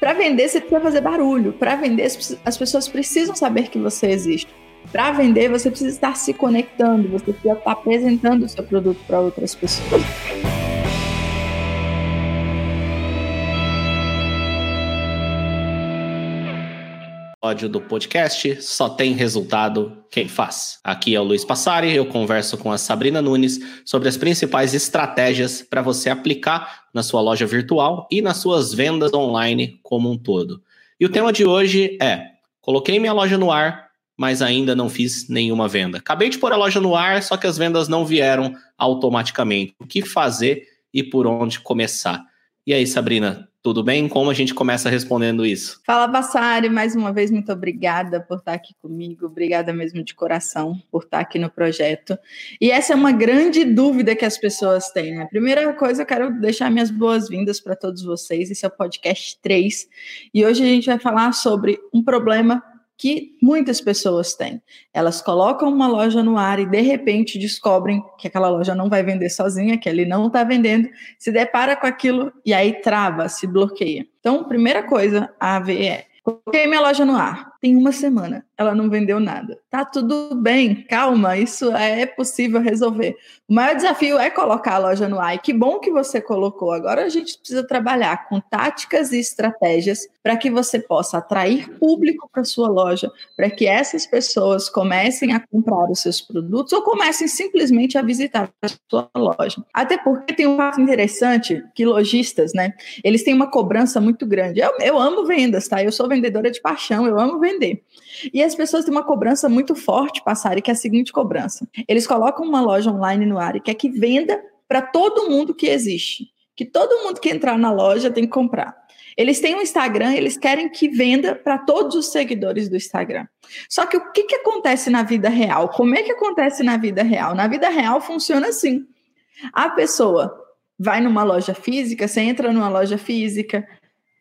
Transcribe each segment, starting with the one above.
Para vender, você precisa fazer barulho. Para vender, as pessoas precisam saber que você existe. Para vender, você precisa estar se conectando, você precisa estar apresentando o seu produto para outras pessoas. Episódio do podcast Só Tem Resultado Quem Faz. Aqui é o Luiz Passari, eu converso com a Sabrina Nunes sobre as principais estratégias para você aplicar na sua loja virtual e nas suas vendas online como um todo. E o tema de hoje é: coloquei minha loja no ar, mas ainda não fiz nenhuma venda. Acabei de pôr a loja no ar, só que as vendas não vieram automaticamente. O que fazer e por onde começar? E aí, Sabrina, tudo bem? Como a gente começa respondendo isso? Fala, Bassari, mais uma vez, muito obrigada por estar aqui comigo. Obrigada mesmo de coração por estar aqui no projeto. E essa é uma grande dúvida que as pessoas têm, né? Primeira coisa, eu quero deixar minhas boas-vindas para todos vocês. Esse é o podcast 3. E hoje a gente vai falar sobre um problema que muitas pessoas têm. Elas colocam uma loja no ar e de repente descobrem que aquela loja não vai vender sozinha, que ele não está vendendo, se depara com aquilo e aí trava, se bloqueia. Então, primeira coisa a ver é: coloquei minha loja no ar tem uma semana, ela não vendeu nada. Tá tudo bem, calma, isso é possível resolver. O maior desafio é colocar a loja no ar. E que bom que você colocou. Agora a gente precisa trabalhar com táticas e estratégias para que você possa atrair público para sua loja, para que essas pessoas comecem a comprar os seus produtos ou comecem simplesmente a visitar a sua loja. Até porque tem um fato interessante que lojistas, né, eles têm uma cobrança muito grande. Eu, eu amo vendas, tá? Eu sou vendedora de paixão, eu amo vender vender. E as pessoas têm uma cobrança muito forte, passar, que é a seguinte cobrança. Eles colocam uma loja online no ar e quer que venda para todo mundo que existe. Que todo mundo que entrar na loja tem que comprar. Eles têm um Instagram, eles querem que venda para todos os seguidores do Instagram. Só que o que, que acontece na vida real? Como é que acontece na vida real? Na vida real funciona assim. A pessoa vai numa loja física, você entra numa loja física,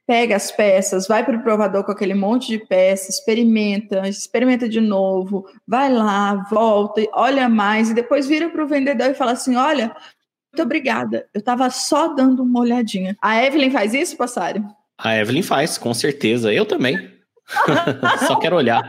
pega as peças, vai para o provador com aquele monte de peças, experimenta, experimenta de novo, vai lá, volta, olha mais e depois vira para o vendedor e fala assim: olha, muito obrigada, eu estava só dando uma olhadinha. A Evelyn faz isso, Passari? A Evelyn faz, com certeza. Eu também. só quero olhar.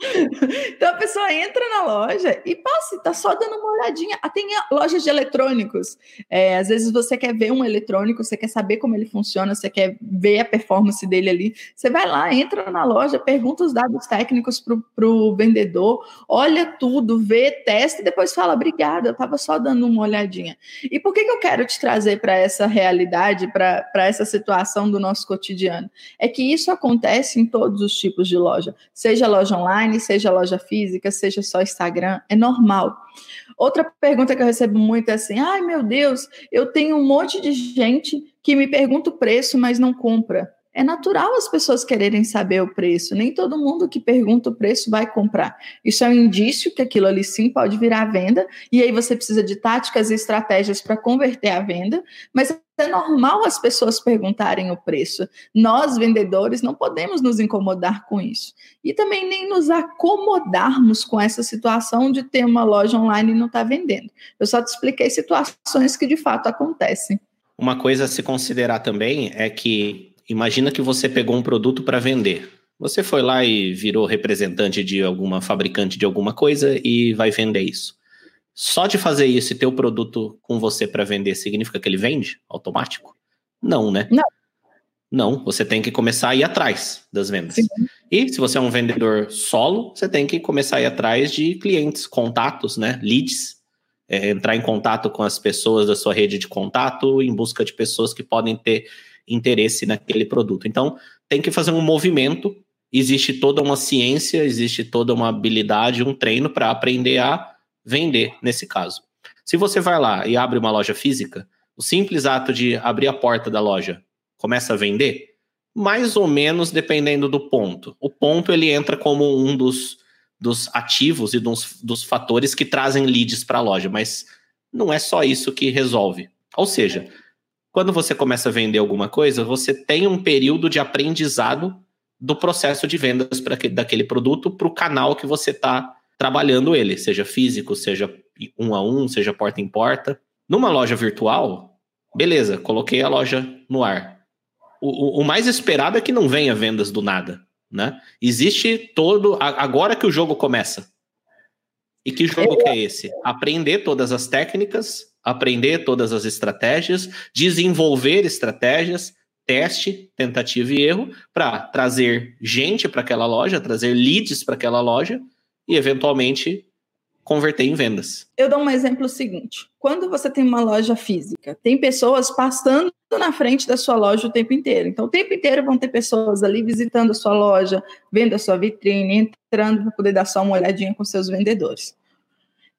Então a pessoa entra na loja e passa, tá só dando uma olhadinha. Ah, tem lojas de eletrônicos. É, às vezes você quer ver um eletrônico, você quer saber como ele funciona, você quer ver a performance dele ali. Você vai lá, entra na loja, pergunta os dados técnicos pro, pro vendedor, olha tudo, vê, testa e depois fala: obrigada, eu tava só dando uma olhadinha. E por que, que eu quero te trazer para essa realidade, para essa situação do nosso cotidiano? É que isso acontece em todos os tipos de loja, seja loja online online, seja loja física, seja só Instagram, é normal. Outra pergunta que eu recebo muito é assim: ai meu Deus, eu tenho um monte de gente que me pergunta o preço, mas não compra. É natural as pessoas quererem saber o preço. Nem todo mundo que pergunta o preço vai comprar. Isso é um indício que aquilo ali sim pode virar venda, e aí você precisa de táticas e estratégias para converter a venda, mas é normal as pessoas perguntarem o preço. Nós, vendedores, não podemos nos incomodar com isso. E também nem nos acomodarmos com essa situação de ter uma loja online e não estar tá vendendo. Eu só te expliquei situações que de fato acontecem. Uma coisa a se considerar também é que imagina que você pegou um produto para vender. Você foi lá e virou representante de alguma fabricante de alguma coisa e vai vender isso. Só de fazer isso e ter o produto com você para vender significa que ele vende automático? Não, né? Não. Não, você tem que começar a ir atrás das vendas. Sim. E se você é um vendedor solo, você tem que começar a ir atrás de clientes, contatos, né? Leads. É, entrar em contato com as pessoas da sua rede de contato em busca de pessoas que podem ter interesse naquele produto. Então, tem que fazer um movimento. Existe toda uma ciência, existe toda uma habilidade, um treino para aprender a vender nesse caso. Se você vai lá e abre uma loja física, o simples ato de abrir a porta da loja começa a vender, mais ou menos dependendo do ponto. O ponto ele entra como um dos, dos ativos e dos, dos fatores que trazem leads para a loja, mas não é só isso que resolve. Ou seja, quando você começa a vender alguma coisa, você tem um período de aprendizado do processo de vendas para daquele produto para o canal que você está trabalhando ele, seja físico, seja um a um, seja porta em porta. Numa loja virtual, beleza, coloquei a loja no ar. o, o mais esperado é que não venha vendas do nada, né? Existe todo agora que o jogo começa. E que jogo que é esse? Aprender todas as técnicas, aprender todas as estratégias, desenvolver estratégias, teste, tentativa e erro para trazer gente para aquela loja, trazer leads para aquela loja e eventualmente converter em vendas. Eu dou um exemplo seguinte: quando você tem uma loja física, tem pessoas passando na frente da sua loja o tempo inteiro. Então, o tempo inteiro vão ter pessoas ali visitando a sua loja, vendo a sua vitrine, entrando para poder dar só uma olhadinha com seus vendedores.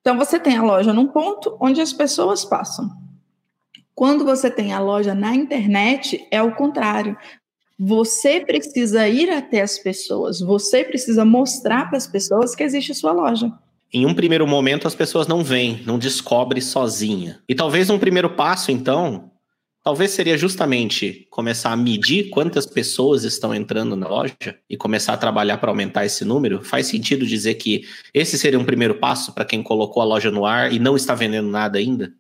Então, você tem a loja num ponto onde as pessoas passam. Quando você tem a loja na internet, é o contrário. Você precisa ir até as pessoas, você precisa mostrar para as pessoas que existe a sua loja. Em um primeiro momento, as pessoas não veem, não descobrem sozinha. E talvez um primeiro passo, então, talvez seria justamente começar a medir quantas pessoas estão entrando na loja e começar a trabalhar para aumentar esse número. Faz sentido dizer que esse seria um primeiro passo para quem colocou a loja no ar e não está vendendo nada ainda?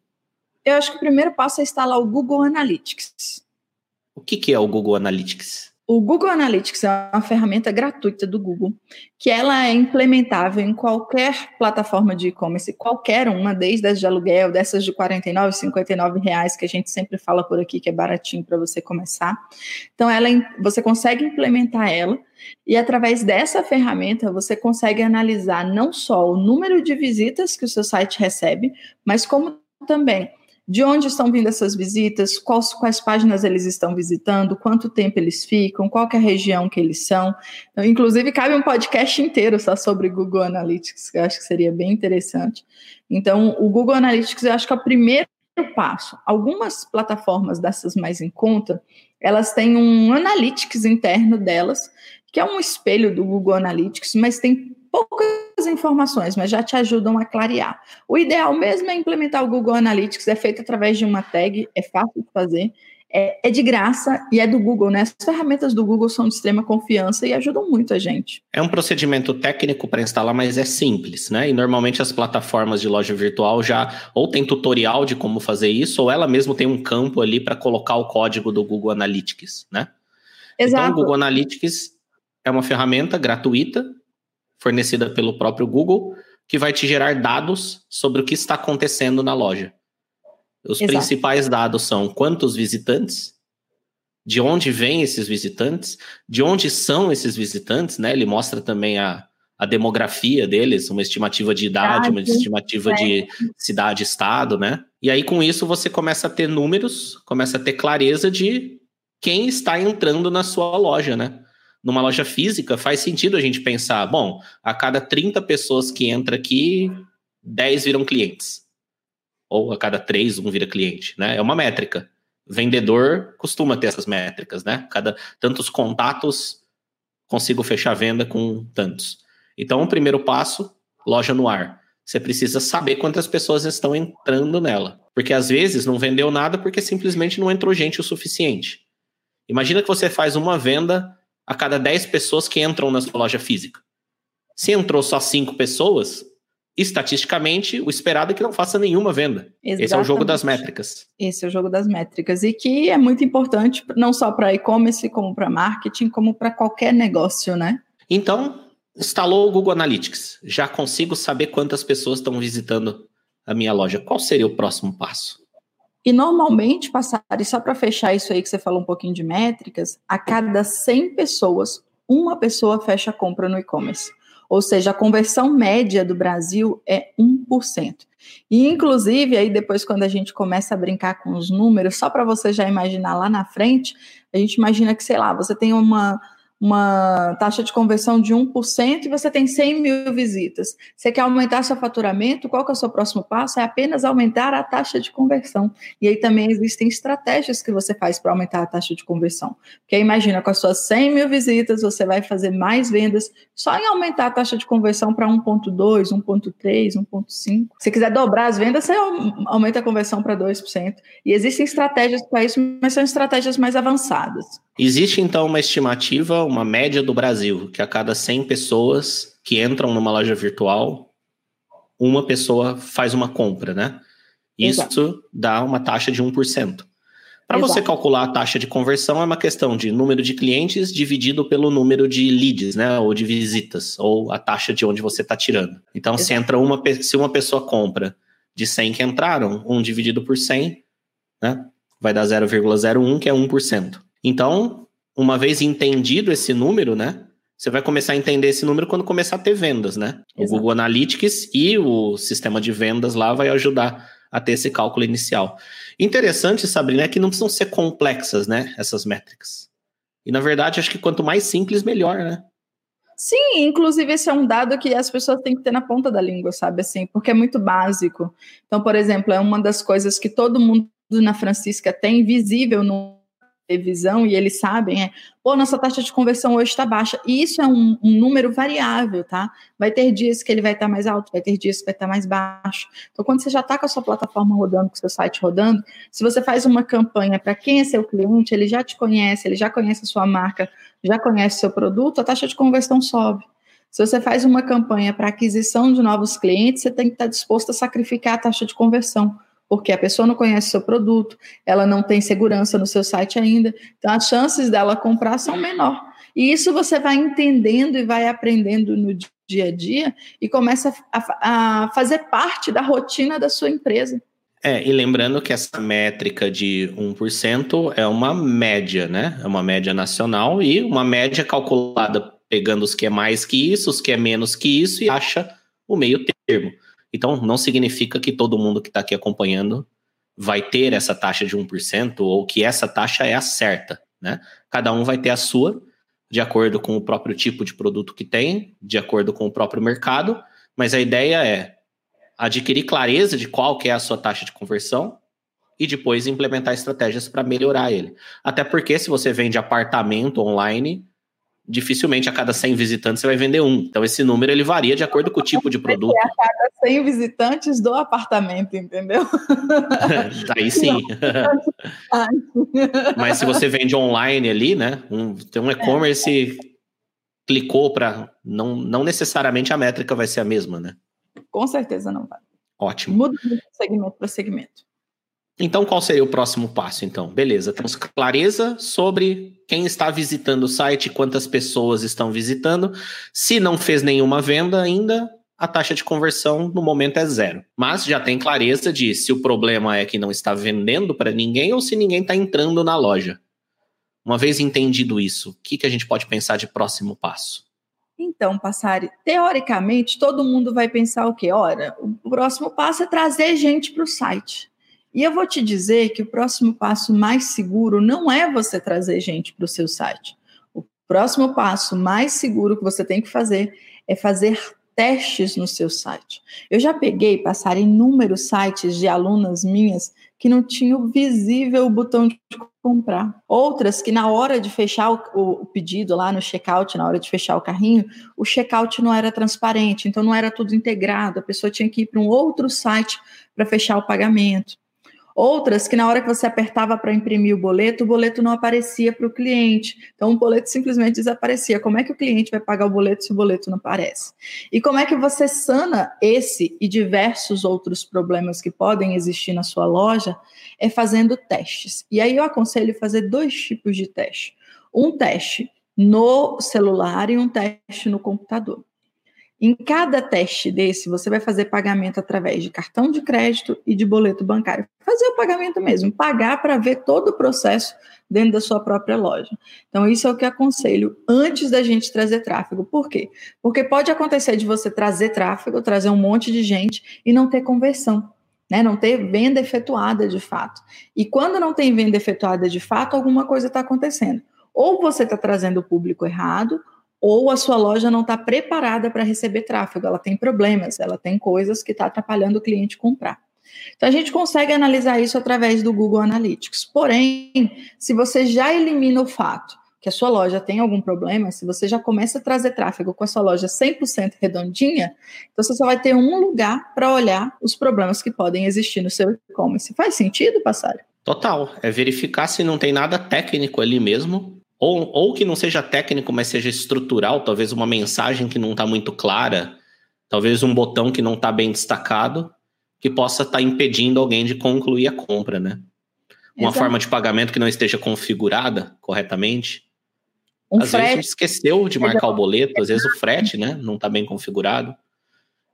Eu acho que o primeiro passo é instalar o Google Analytics. O que, que é o Google Analytics? O Google Analytics é uma ferramenta gratuita do Google, que ela é implementável em qualquer plataforma de e-commerce, qualquer uma, desde as de aluguel, dessas de R$ 49, 59 reais, que a gente sempre fala por aqui que é baratinho para você começar. Então, ela, você consegue implementar ela e através dessa ferramenta você consegue analisar não só o número de visitas que o seu site recebe, mas como também de onde estão vindo essas visitas, quais, quais páginas eles estão visitando, quanto tempo eles ficam, qual é a região que eles são. Então, inclusive, cabe um podcast inteiro só sobre Google Analytics, que eu acho que seria bem interessante. Então, o Google Analytics eu acho que é o primeiro passo. Algumas plataformas dessas mais em conta, elas têm um Analytics interno delas, que é um espelho do Google Analytics, mas tem poucas informações, mas já te ajudam a clarear. O ideal mesmo é implementar o Google Analytics, é feito através de uma tag, é fácil de fazer, é, é, de graça e é do Google, né? As ferramentas do Google são de extrema confiança e ajudam muito a gente. É um procedimento técnico para instalar, mas é simples, né? E normalmente as plataformas de loja virtual já ou tem tutorial de como fazer isso, ou ela mesmo tem um campo ali para colocar o código do Google Analytics, né? Exato. Então, o Google Analytics é uma ferramenta gratuita fornecida pelo próprio Google, que vai te gerar dados sobre o que está acontecendo na loja. Os Exato. principais dados são quantos visitantes, de onde vêm esses visitantes, de onde são esses visitantes, né? Ele mostra também a, a demografia deles, uma estimativa de idade, uma estimativa é. de cidade-estado, né? E aí, com isso, você começa a ter números, começa a ter clareza de quem está entrando na sua loja, né? Numa loja física, faz sentido a gente pensar, bom, a cada 30 pessoas que entra aqui, 10 viram clientes. Ou a cada 3, um vira cliente, né? É uma métrica. Vendedor costuma ter essas métricas, né? Cada tantos contatos consigo fechar venda com tantos. Então, o primeiro passo, loja no ar. Você precisa saber quantas pessoas estão entrando nela. Porque às vezes não vendeu nada porque simplesmente não entrou gente o suficiente. Imagina que você faz uma venda a cada 10 pessoas que entram na sua loja física. Se entrou só 5 pessoas, estatisticamente, o esperado é que não faça nenhuma venda. Exatamente. Esse é o jogo das métricas. Esse é o jogo das métricas. E que é muito importante, não só para e-commerce, como para marketing, como para qualquer negócio, né? Então, instalou o Google Analytics. Já consigo saber quantas pessoas estão visitando a minha loja. Qual seria o próximo passo? E normalmente, passar, e só para fechar isso aí que você falou um pouquinho de métricas, a cada 100 pessoas, uma pessoa fecha a compra no e-commerce. Ou seja, a conversão média do Brasil é 1%. E, inclusive, aí depois, quando a gente começa a brincar com os números, só para você já imaginar lá na frente, a gente imagina que, sei lá, você tem uma uma taxa de conversão de 1% e você tem 100 mil visitas. Você quer aumentar seu faturamento? Qual que é o seu próximo passo? É apenas aumentar a taxa de conversão. E aí também existem estratégias que você faz para aumentar a taxa de conversão. Porque imagina, com as suas 100 mil visitas, você vai fazer mais vendas só em aumentar a taxa de conversão para 1,2, 1,3, 1,5. Se quiser dobrar as vendas, você aumenta a conversão para 2%. E existem estratégias para isso, mas são estratégias mais avançadas. Existe então uma estimativa, uma média do Brasil, que a cada 100 pessoas que entram numa loja virtual, uma pessoa faz uma compra, né? Isso Exato. dá uma taxa de 1%. Para você calcular a taxa de conversão é uma questão de número de clientes dividido pelo número de leads, né, ou de visitas, ou a taxa de onde você está tirando. Então, Exato. se entra uma, se uma pessoa compra de 100 que entraram, 1 dividido por 100, né, vai dar 0,01, que é 1%. Então, uma vez entendido esse número, né, você vai começar a entender esse número quando começar a ter vendas, né? Exato. O Google Analytics e o sistema de vendas lá vai ajudar a ter esse cálculo inicial. Interessante, Sabrina, é que não precisam ser complexas, né? Essas métricas. E na verdade, acho que quanto mais simples, melhor, né? Sim, inclusive esse é um dado que as pessoas têm que ter na ponta da língua, sabe assim, porque é muito básico. Então, por exemplo, é uma das coisas que todo mundo na Francisca tem visível no televisão e eles sabem é, pô, nossa taxa de conversão hoje está baixa. E isso é um, um, número variável, tá? Vai ter dias que ele vai estar tá mais alto, vai ter dias que vai estar tá mais baixo. Então, quando você já está com a sua plataforma rodando, com o seu site rodando, se você faz uma campanha para quem é seu cliente, ele já te conhece, ele já conhece a sua marca, já conhece o seu produto, a taxa de conversão sobe. Se você faz uma campanha para aquisição de novos clientes, você tem que estar tá disposto a sacrificar a taxa de conversão porque a pessoa não conhece seu produto, ela não tem segurança no seu site ainda, então as chances dela comprar são menor. E isso você vai entendendo e vai aprendendo no dia a dia e começa a, a fazer parte da rotina da sua empresa. É, e lembrando que essa métrica de 1% é uma média, né? É uma média nacional e uma média calculada pegando os que é mais que isso, os que é menos que isso e acha o meio termo. Então, não significa que todo mundo que está aqui acompanhando vai ter essa taxa de 1% ou que essa taxa é a certa, né? Cada um vai ter a sua, de acordo com o próprio tipo de produto que tem, de acordo com o próprio mercado, mas a ideia é adquirir clareza de qual que é a sua taxa de conversão e depois implementar estratégias para melhorar ele. Até porque se você vende apartamento online, dificilmente a cada 100 visitantes você vai vender um. Então esse número ele varia de acordo com o tipo de produto. É a cada 100 visitantes do apartamento, entendeu? Aí sim. Mas se você vende online ali, né? Um, tem um e-commerce é. clicou para não, não necessariamente a métrica vai ser a mesma, né? Com certeza não vai. Ótimo. Muda de segmento para segmento. Então, qual seria o próximo passo, então? Beleza, temos clareza sobre quem está visitando o site, quantas pessoas estão visitando. Se não fez nenhuma venda ainda, a taxa de conversão no momento é zero. Mas já tem clareza de se o problema é que não está vendendo para ninguém ou se ninguém está entrando na loja. Uma vez entendido isso, o que, que a gente pode pensar de próximo passo? Então, Passari, teoricamente, todo mundo vai pensar o quê? Ora, o próximo passo é trazer gente para o site. E eu vou te dizer que o próximo passo mais seguro não é você trazer gente para o seu site. O próximo passo mais seguro que você tem que fazer é fazer testes no seu site. Eu já peguei, passar inúmeros sites de alunas minhas que não tinham visível o botão de comprar. Outras que na hora de fechar o, o, pedido lá no checkout, na hora de fechar o carrinho, o checkout não era transparente, então não era tudo integrado, a pessoa tinha que ir para um outro site para fechar o pagamento. Outras que na hora que você apertava para imprimir o boleto, o boleto não aparecia para o cliente. Então o boleto simplesmente desaparecia. Como é que o cliente vai pagar o boleto se o boleto não aparece? E como é que você sana esse e diversos outros problemas que podem existir na sua loja? É fazendo testes. E aí eu aconselho fazer dois tipos de teste. Um teste no celular e um teste no computador. Em cada teste desse, você vai fazer pagamento através de cartão de crédito e de boleto bancário. Fazer o pagamento mesmo, pagar para ver todo o processo dentro da sua própria loja. Então, isso é o que aconselho antes da gente trazer tráfego. Por quê? Porque pode acontecer de você trazer tráfego, trazer um monte de gente e não ter conversão. Né, não ter venda efetuada de fato. E quando não tem venda efetuada de fato, alguma coisa está acontecendo. Ou você está trazendo o público errado, ou a sua loja não está preparada para receber tráfego, ela tem problemas, ela tem coisas que está atrapalhando o cliente comprar. Então a gente consegue analisar isso através do Google Analytics. Porém, se você já elimina o fato que a sua loja tem algum problema, se você já começa a trazer tráfego com a sua loja 100% redondinha, então você só vai ter um lugar para olhar os problemas que podem existir no seu e-commerce. Faz sentido, Passário? Total. É verificar se não tem nada técnico ali mesmo ou, ou que não seja técnico, mas seja estrutural, talvez uma mensagem que não está muito clara, talvez um botão que não está bem destacado, que possa estar tá impedindo alguém de concluir a compra, né? uma Exato. forma de pagamento que não esteja configurada corretamente. Um às frete. vezes a gente esqueceu de marcar o boleto, às vezes o frete, né, não está bem configurado.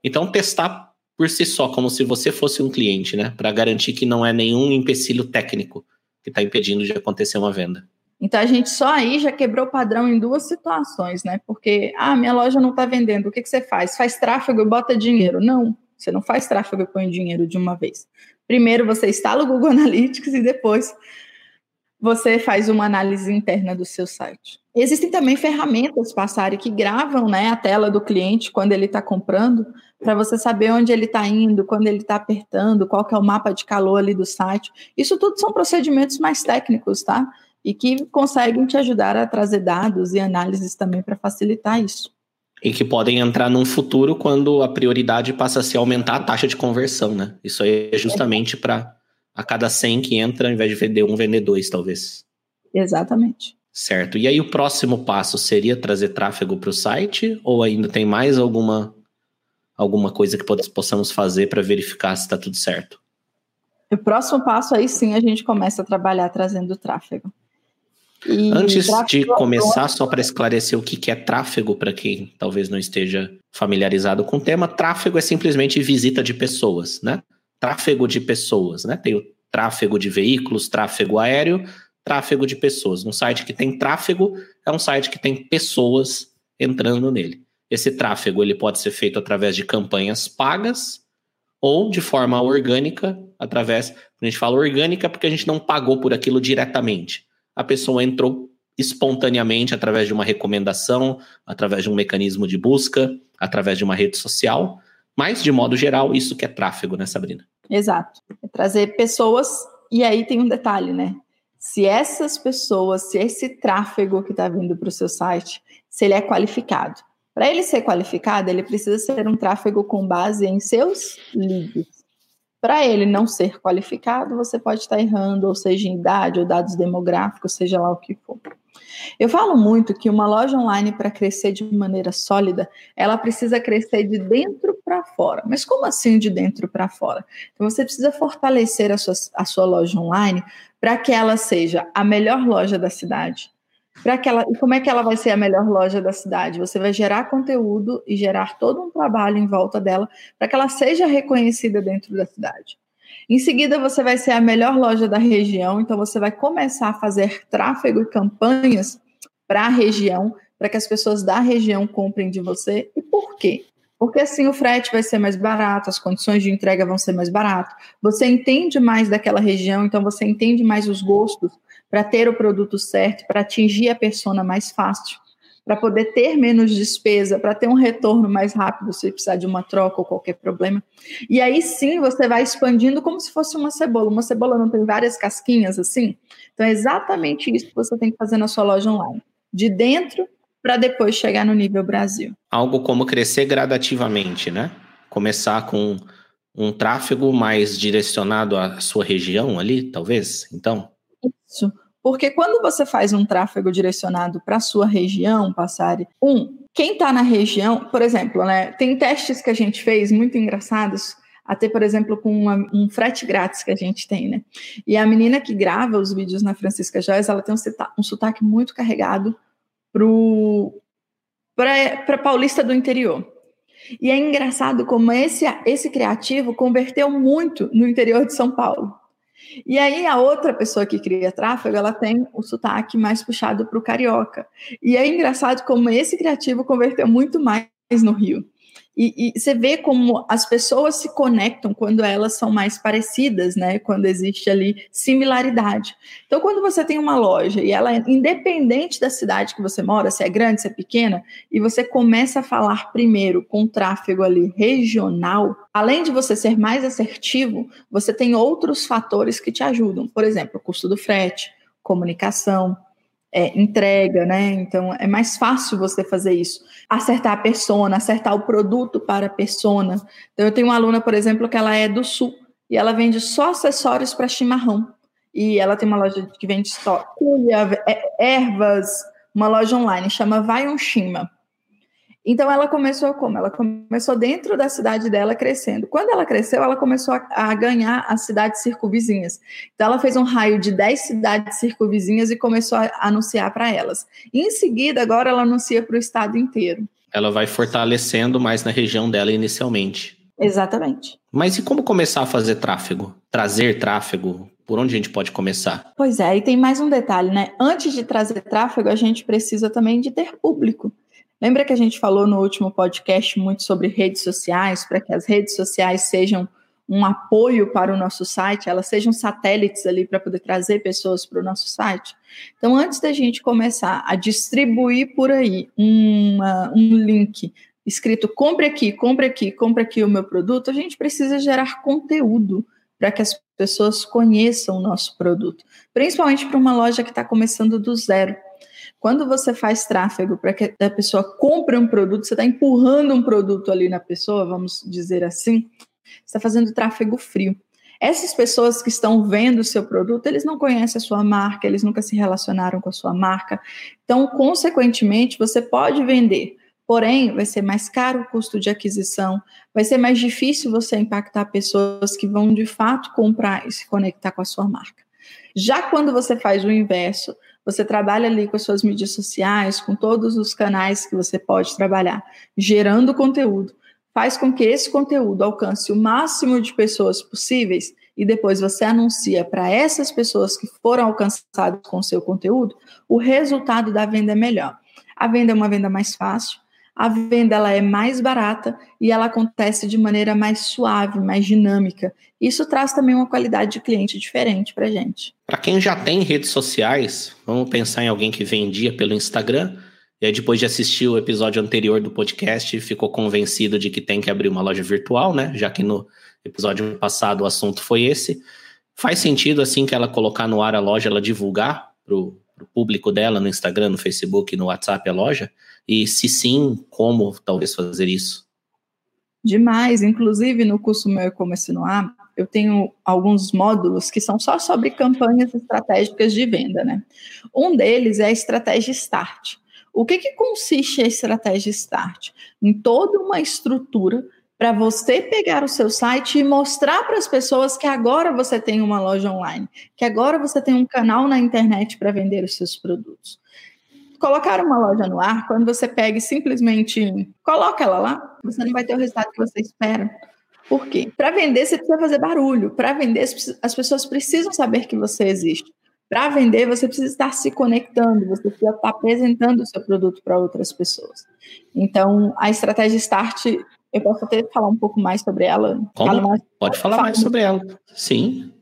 Então testar por si só, como se você fosse um cliente, né, para garantir que não é nenhum empecilho técnico que está impedindo de acontecer uma venda. Então a gente só aí já quebrou padrão em duas situações, né? Porque, ah, minha loja não está vendendo, o que, que você faz? Faz tráfego e bota dinheiro. Não, você não faz tráfego e põe dinheiro de uma vez. Primeiro você instala o Google Analytics e depois você faz uma análise interna do seu site. Existem também ferramentas, Passari, que gravam né, a tela do cliente quando ele está comprando, para você saber onde ele está indo, quando ele está apertando, qual que é o mapa de calor ali do site. Isso tudo são procedimentos mais técnicos, tá? E que conseguem te ajudar a trazer dados e análises também para facilitar isso. E que podem entrar num futuro quando a prioridade passa a ser aumentar a taxa de conversão, né? Isso aí é justamente para a cada 100 que entra, ao invés de vender um, vender dois, talvez. Exatamente. Certo. E aí o próximo passo seria trazer tráfego para o site? Ou ainda tem mais alguma, alguma coisa que possamos fazer para verificar se está tudo certo? O próximo passo aí sim a gente começa a trabalhar trazendo tráfego. E Antes de começar, só para esclarecer o que é tráfego, para quem talvez não esteja familiarizado com o tema, tráfego é simplesmente visita de pessoas, né? Tráfego de pessoas, né? Tem o tráfego de veículos, tráfego aéreo, tráfego de pessoas. Um site que tem tráfego é um site que tem pessoas entrando nele. Esse tráfego ele pode ser feito através de campanhas pagas ou de forma orgânica, através. A gente fala orgânica porque a gente não pagou por aquilo diretamente a pessoa entrou espontaneamente através de uma recomendação, através de um mecanismo de busca, através de uma rede social. Mas, de modo geral, isso que é tráfego, né, Sabrina? Exato. É trazer pessoas, e aí tem um detalhe, né? Se essas pessoas, se esse tráfego que está vindo para o seu site, se ele é qualificado. Para ele ser qualificado, ele precisa ser um tráfego com base em seus leads. Para ele não ser qualificado, você pode estar errando, ou seja, em idade ou dados demográficos, seja lá o que for. Eu falo muito que uma loja online, para crescer de maneira sólida, ela precisa crescer de dentro para fora. Mas como assim de dentro para fora? Então, você precisa fortalecer a sua, a sua loja online para que ela seja a melhor loja da cidade, para aquela e como é que ela vai ser a melhor loja da cidade? Você vai gerar conteúdo e gerar todo um trabalho em volta dela para que ela seja reconhecida dentro da cidade. Em seguida, você vai ser a melhor loja da região, então você vai começar a fazer tráfego e campanhas para a região, para que as pessoas da região comprem de você. E por quê? Porque assim o frete vai ser mais barato, as condições de entrega vão ser mais barato. Você entende mais daquela região, então você entende mais os gostos para ter o produto certo, para atingir a persona mais fácil, para poder ter menos despesa, para ter um retorno mais rápido se precisar de uma troca ou qualquer problema. E aí sim você vai expandindo como se fosse uma cebola. Uma cebola não tem várias casquinhas assim? Então é exatamente isso que você tem que fazer na sua loja online. De dentro para depois chegar no nível Brasil. Algo como crescer gradativamente, né? Começar com um tráfego mais direcionado à sua região ali, talvez? Então? Isso. Porque quando você faz um tráfego direcionado para a sua região, Passari, um, quem está na região, por exemplo, né, tem testes que a gente fez muito engraçados, até, por exemplo, com uma, um frete grátis que a gente tem, né? E a menina que grava os vídeos na Francisca Joias, ela tem um, um sotaque muito carregado para Paulista do interior. E é engraçado como esse, esse criativo converteu muito no interior de São Paulo. E aí a outra pessoa que cria tráfego, ela tem o sotaque mais puxado para o carioca. E é engraçado como esse criativo converteu muito mais no Rio. E, e, você vê como as pessoas se conectam quando elas são mais parecidas, né? Quando existe ali similaridade. Então, quando você tem uma loja e ela é independente da cidade que você mora, se é grande, se é pequena, e você começa a falar primeiro com tráfego ali regional, além de você ser mais assertivo, você tem outros fatores que te ajudam. Por exemplo, o custo do frete, comunicação, é, entrega, né? Então é mais fácil você fazer isso. Acertar a persona, acertar o produto para a persona. Então eu tenho uma aluna, por exemplo, que ela é do sul e ela vende só acessórios para chimarrão. E ela tem uma loja que vende cuia, é, ervas, uma loja online, chama Vai um Chima. Então ela começou como? Ela começou dentro da cidade dela crescendo. Quando ela cresceu, ela começou a, a ganhar as cidades circunvizinhas. Então ela fez um raio de 10 cidades circunvizinhas e começou a anunciar para elas. E em seguida, agora ela anuncia para o estado inteiro. Ela vai fortalecendo mais na região dela inicialmente. Exatamente. Mas e como começar a fazer tráfego? Trazer tráfego? Por onde a gente pode começar? Pois é, e tem mais um detalhe, né? Antes de trazer tráfego, a gente precisa também de ter público. Lembra que a gente falou no último podcast muito sobre redes sociais, para que as redes sociais sejam um apoio para o nosso site, elas sejam satélites ali para poder trazer pessoas para o nosso site. Então, antes da gente começar a distribuir por aí uma, um link escrito compre aqui, compre aqui, compre aqui o meu produto, a gente precisa gerar conteúdo para que as pessoas conheçam o nosso produto, principalmente para uma loja que está começando do zero. Quando você faz tráfego para que a pessoa compre um produto, você está empurrando um produto ali na pessoa, vamos dizer assim, está fazendo tráfego frio. Essas pessoas que estão vendo o seu produto, eles não conhecem a sua marca, eles nunca se relacionaram com a sua marca. Então, consequentemente, você pode vender Porém, vai ser mais caro o custo de aquisição, vai ser mais difícil você impactar pessoas que vão de fato comprar e se conectar com a sua marca. Já quando você faz o inverso, você trabalha ali com as suas mídias sociais, com todos os canais que você pode trabalhar, gerando conteúdo, faz com que esse conteúdo alcance o máximo de pessoas possíveis e depois você anuncia para essas pessoas que foram alcançadas com o seu conteúdo, o resultado da venda é melhor. A venda é uma venda mais fácil, a venda ela é mais barata e ela acontece de maneira mais suave, mais dinâmica. Isso traz também uma qualidade de cliente diferente para gente. Para quem já tem redes sociais, vamos pensar em alguém que vendia pelo Instagram e aí depois de assistir o episódio anterior do podcast ficou convencido de que tem que abrir uma loja virtual, né? Já que no episódio passado o assunto foi esse. Faz sentido assim que ela colocar no ar a loja, ela divulgar pro o público dela no Instagram, no Facebook, no WhatsApp, a loja? E se sim, como talvez fazer isso? Demais. Inclusive, no curso meu E-Commerce no Ar, eu tenho alguns módulos que são só sobre campanhas estratégicas de venda, né? Um deles é a estratégia Start. O que, que consiste a estratégia Start? Em toda uma estrutura para você pegar o seu site e mostrar para as pessoas que agora você tem uma loja online, que agora você tem um canal na internet para vender os seus produtos. Colocar uma loja no ar, quando você pega e simplesmente coloca ela lá, você não vai ter o resultado que você espera. Por quê? Para vender, você precisa fazer barulho. Para vender, as pessoas precisam saber que você existe. Para vender, você precisa estar se conectando, você precisa estar apresentando o seu produto para outras pessoas. Então, a estratégia Start eu posso até falar um pouco mais sobre ela. Mais... Pode falar mais sobre ela. Sim.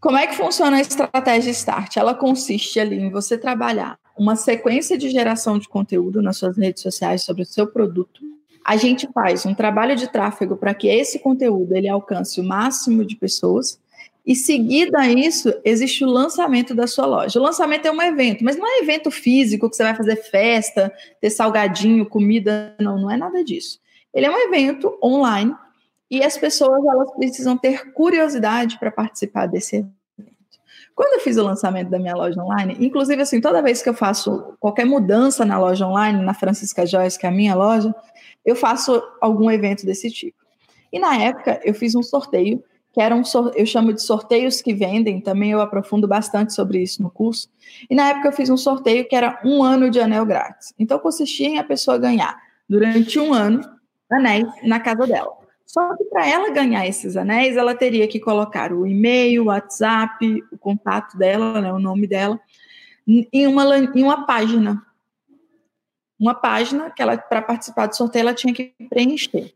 Como é que funciona a estratégia Start? Ela consiste ali em você trabalhar uma sequência de geração de conteúdo nas suas redes sociais sobre o seu produto. A gente faz um trabalho de tráfego para que esse conteúdo ele alcance o máximo de pessoas. E seguido a isso, existe o lançamento da sua loja. O lançamento é um evento, mas não é evento físico que você vai fazer festa, ter salgadinho, comida, não, não é nada disso. Ele é um evento online e as pessoas elas precisam ter curiosidade para participar desse evento. Quando eu fiz o lançamento da minha loja online, inclusive assim, toda vez que eu faço qualquer mudança na loja online, na Francisca Joyce, que é a minha loja, eu faço algum evento desse tipo. E na época eu fiz um sorteio, que era um eu chamo de sorteios que vendem, também eu aprofundo bastante sobre isso no curso. E na época eu fiz um sorteio que era um ano de anel grátis. Então consistia em a pessoa ganhar durante um ano anéis na casa dela. Só que para ela ganhar esses anéis, ela teria que colocar o e-mail, o WhatsApp, o contato dela, né, o nome dela, em uma, em uma página. Uma página que ela, para participar do sorteio, ela tinha que preencher.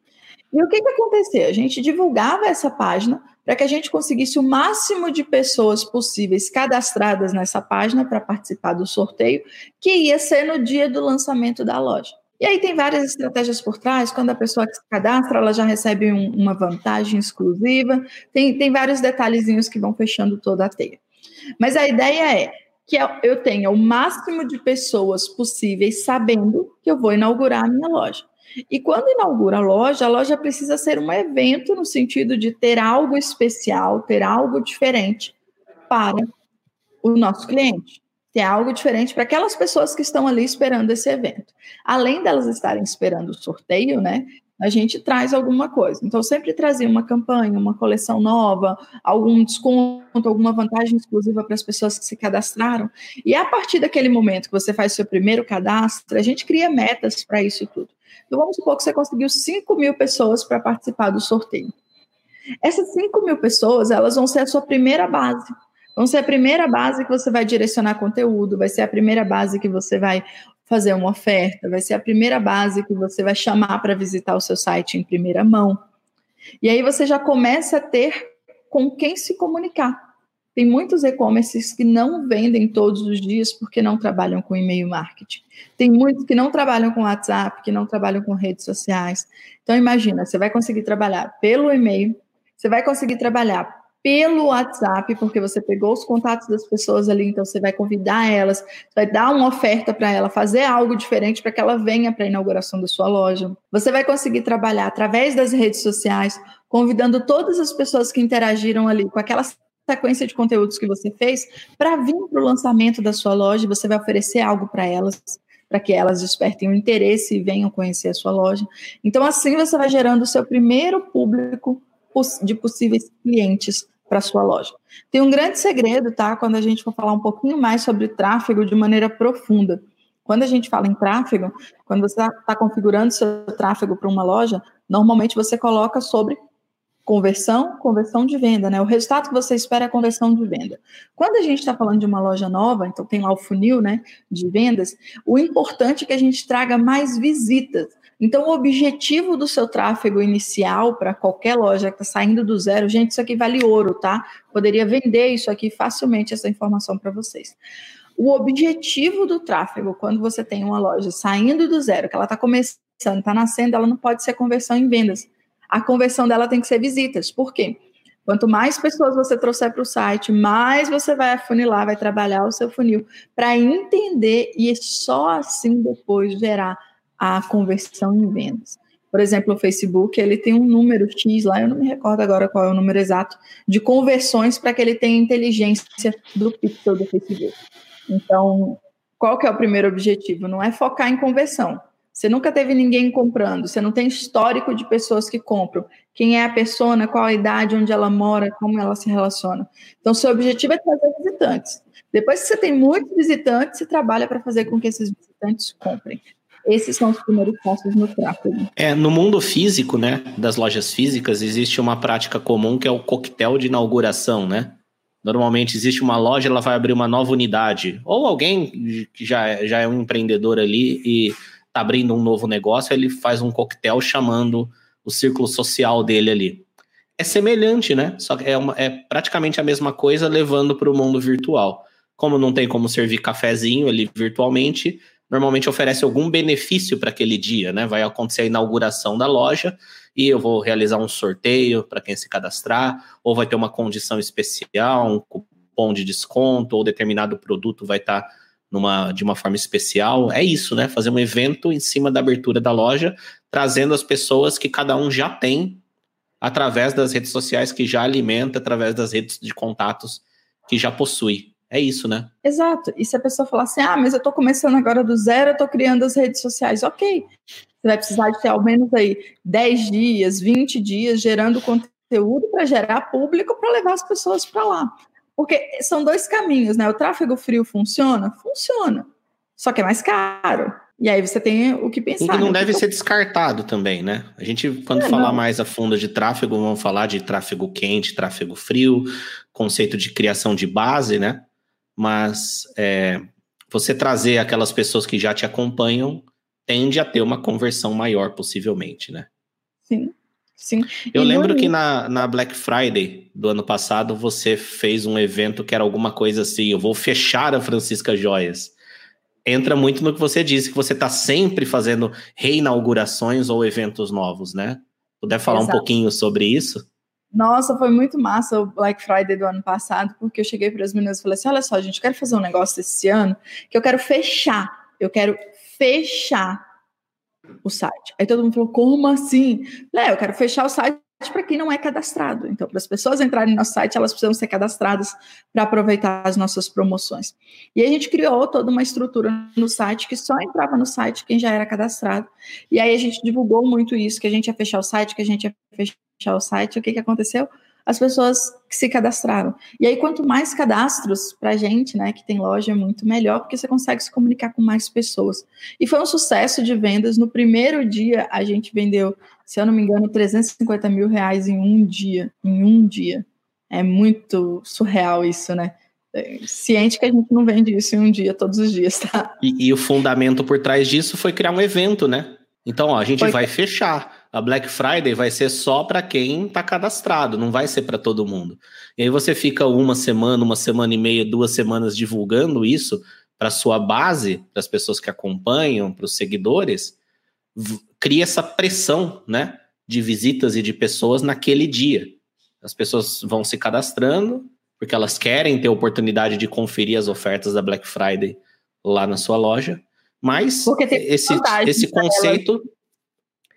E o que, que acontecia? A gente divulgava essa página para que a gente conseguisse o máximo de pessoas possíveis cadastradas nessa página para participar do sorteio, que ia ser no dia do lançamento da loja. E aí tem várias estratégias por trás. Quando a pessoa se cadastra, ela já recebe um, uma vantagem exclusiva. Tem, tem vários detalhezinhos que vão fechando toda a teia. Mas a ideia é que eu tenha o máximo de pessoas possíveis sabendo que eu vou inaugurar a minha loja. E quando inaugura a loja, a loja precisa ser um evento no sentido de ter algo especial, ter algo diferente para o nosso cliente ter algo diferente para aquelas pessoas que estão ali esperando esse evento. Além delas estarem esperando o sorteio, né? A gente traz alguma coisa. Então, sempre trazia uma campanha, uma coleção nova, algum desconto, alguma vantagem exclusiva para as pessoas que se cadastraram. E a partir daquele momento que você faz seu primeiro cadastro, a gente cria metas para isso tudo. Então, vamos supor que você conseguiu 5 mil pessoas para participar do sorteio. Essas 5 mil pessoas, elas vão ser a sua primeira base. Vão ser a primeira base que você vai direcionar conteúdo, vai ser a primeira base que você vai fazer uma oferta, vai ser a primeira base que você vai chamar para visitar o seu site em primeira mão. E aí você já começa a ter com quem se comunicar. Tem muitos e-commerces que não vendem todos os dias porque não trabalham com e-mail marketing. Tem muitos que não trabalham com WhatsApp, que não trabalham com redes sociais. Então imagina, você vai conseguir trabalhar pelo e-mail, você vai conseguir trabalhar pelo WhatsApp, porque você pegou os contatos das pessoas ali, então você vai convidar elas, vai dar uma oferta para ela, fazer algo diferente para que ela venha para a inauguração da sua loja. Você vai conseguir trabalhar através das redes sociais, convidando todas as pessoas que interagiram ali com aquela sequência de conteúdos que você fez para vir para o lançamento da sua loja, você vai oferecer algo para elas, para que elas despertem o interesse e venham conhecer a sua loja. Então, assim você vai gerando o seu primeiro público de possíveis clientes para sua loja. Tem um grande segredo, tá? Quando a gente for falar um pouquinho mais sobre tráfego de maneira profunda. Quando a gente fala em tráfego, quando você está tá configurando seu tráfego para uma loja, normalmente você coloca sobre conversão, conversão de venda, né? O resultado que você espera é conversão de venda. Quando a gente está falando de uma loja nova, então tem lá o funil, né, de vendas, o importante é que a gente traga mais visitas. Então, o objetivo do seu tráfego inicial para qualquer loja que está saindo do zero, gente, isso aqui vale ouro, tá? Poderia vender isso aqui facilmente, essa informação para vocês. O objetivo do tráfego, quando você tem uma loja saindo do zero, que ela está começando, está nascendo, ela não pode ser conversão em vendas. A conversão dela tem que ser visitas. Por quê? Quanto mais pessoas você trouxer para o site, mais você vai afunilar, vai trabalhar o seu funil para entender e só assim depois gerar a conversão em vendas. Por exemplo, o Facebook, ele tem um número X lá, eu não me recordo agora qual é o número exato, de conversões para que ele tenha inteligência do pixel do Facebook. Então, qual que é o primeiro objetivo? Não é focar em conversão. Você nunca teve ninguém comprando, você não tem histórico de pessoas que compram. Quem é a pessoa, qual a idade, onde ela mora, como ela se relaciona. Então, seu objetivo é trazer visitantes. Depois que você tem muitos visitantes, você trabalha para fazer com que esses visitantes comprem. Esses são os primeiros passos no tráfego. É, no mundo físico, né, das lojas físicas, existe uma prática comum que é o coquetel de inauguração, né? Normalmente existe uma loja, ela vai abrir uma nova unidade. Ou alguém que já, já é um empreendedor ali e está abrindo um novo negócio, ele faz um coquetel chamando o círculo social dele ali. É semelhante, né? Só que é, uma, é praticamente a mesma coisa levando para o mundo virtual. Como não tem como servir cafezinho ali virtualmente, normalmente oferece algum benefício para aquele dia, né? Vai acontecer a inauguração da loja e eu vou realizar um sorteio para quem se cadastrar, ou vai ter uma condição especial, um cupom de desconto, ou determinado produto vai estar tá numa, de uma forma especial. É isso, né? Fazer um evento em cima da abertura da loja, trazendo as pessoas que cada um já tem através das redes sociais que já alimenta, através das redes de contatos que já possui. É isso, né? Exato. E se a pessoa falar assim, ah, mas eu estou começando agora do zero, eu estou criando as redes sociais, ok. Você vai precisar de ter ao menos aí 10 dias, 20 dias gerando conteúdo para gerar público para levar as pessoas para lá. Porque são dois caminhos, né? O tráfego frio funciona? Funciona. Só que é mais caro. E aí você tem o que pensar. O que não né? deve ser descartado também, né? A gente, quando é, falar não. mais a fundo de tráfego, vamos falar de tráfego quente, tráfego frio, conceito de criação de base, né? Mas é, você trazer aquelas pessoas que já te acompanham tende a ter uma conversão maior, possivelmente, né? Sim, sim. Eu e lembro que na, na Black Friday do ano passado você fez um evento que era alguma coisa assim: eu vou fechar a Francisca Joias. Entra muito no que você disse, que você está sempre fazendo reinaugurações ou eventos novos, né? Puder falar Exato. um pouquinho sobre isso? Nossa, foi muito massa o Black Friday do ano passado, porque eu cheguei para as meninas e falei assim: olha só, gente, eu quero fazer um negócio esse ano que eu quero fechar. Eu quero fechar o site. Aí todo mundo falou: como assim? Léo, eu quero fechar o site para quem não é cadastrado. Então, para as pessoas entrarem no nosso site, elas precisam ser cadastradas para aproveitar as nossas promoções. E a gente criou toda uma estrutura no site que só entrava no site quem já era cadastrado. E aí a gente divulgou muito isso, que a gente ia fechar o site, que a gente ia fechar o site. O que, que aconteceu? as pessoas que se cadastraram. E aí, quanto mais cadastros para a gente, né, que tem loja, é muito melhor, porque você consegue se comunicar com mais pessoas. E foi um sucesso de vendas. No primeiro dia, a gente vendeu, se eu não me engano, 350 mil reais em um dia. Em um dia. É muito surreal isso, né? É, ciente que a gente não vende isso em um dia, todos os dias, tá? E, e o fundamento por trás disso foi criar um evento, né? Então, ó, a gente foi. vai fechar a Black Friday vai ser só para quem está cadastrado, não vai ser para todo mundo. E aí você fica uma semana, uma semana e meia, duas semanas divulgando isso para sua base, para as pessoas que acompanham, para os seguidores, cria essa pressão, né, de visitas e de pessoas naquele dia. As pessoas vão se cadastrando porque elas querem ter a oportunidade de conferir as ofertas da Black Friday lá na sua loja, mas esse, esse conceito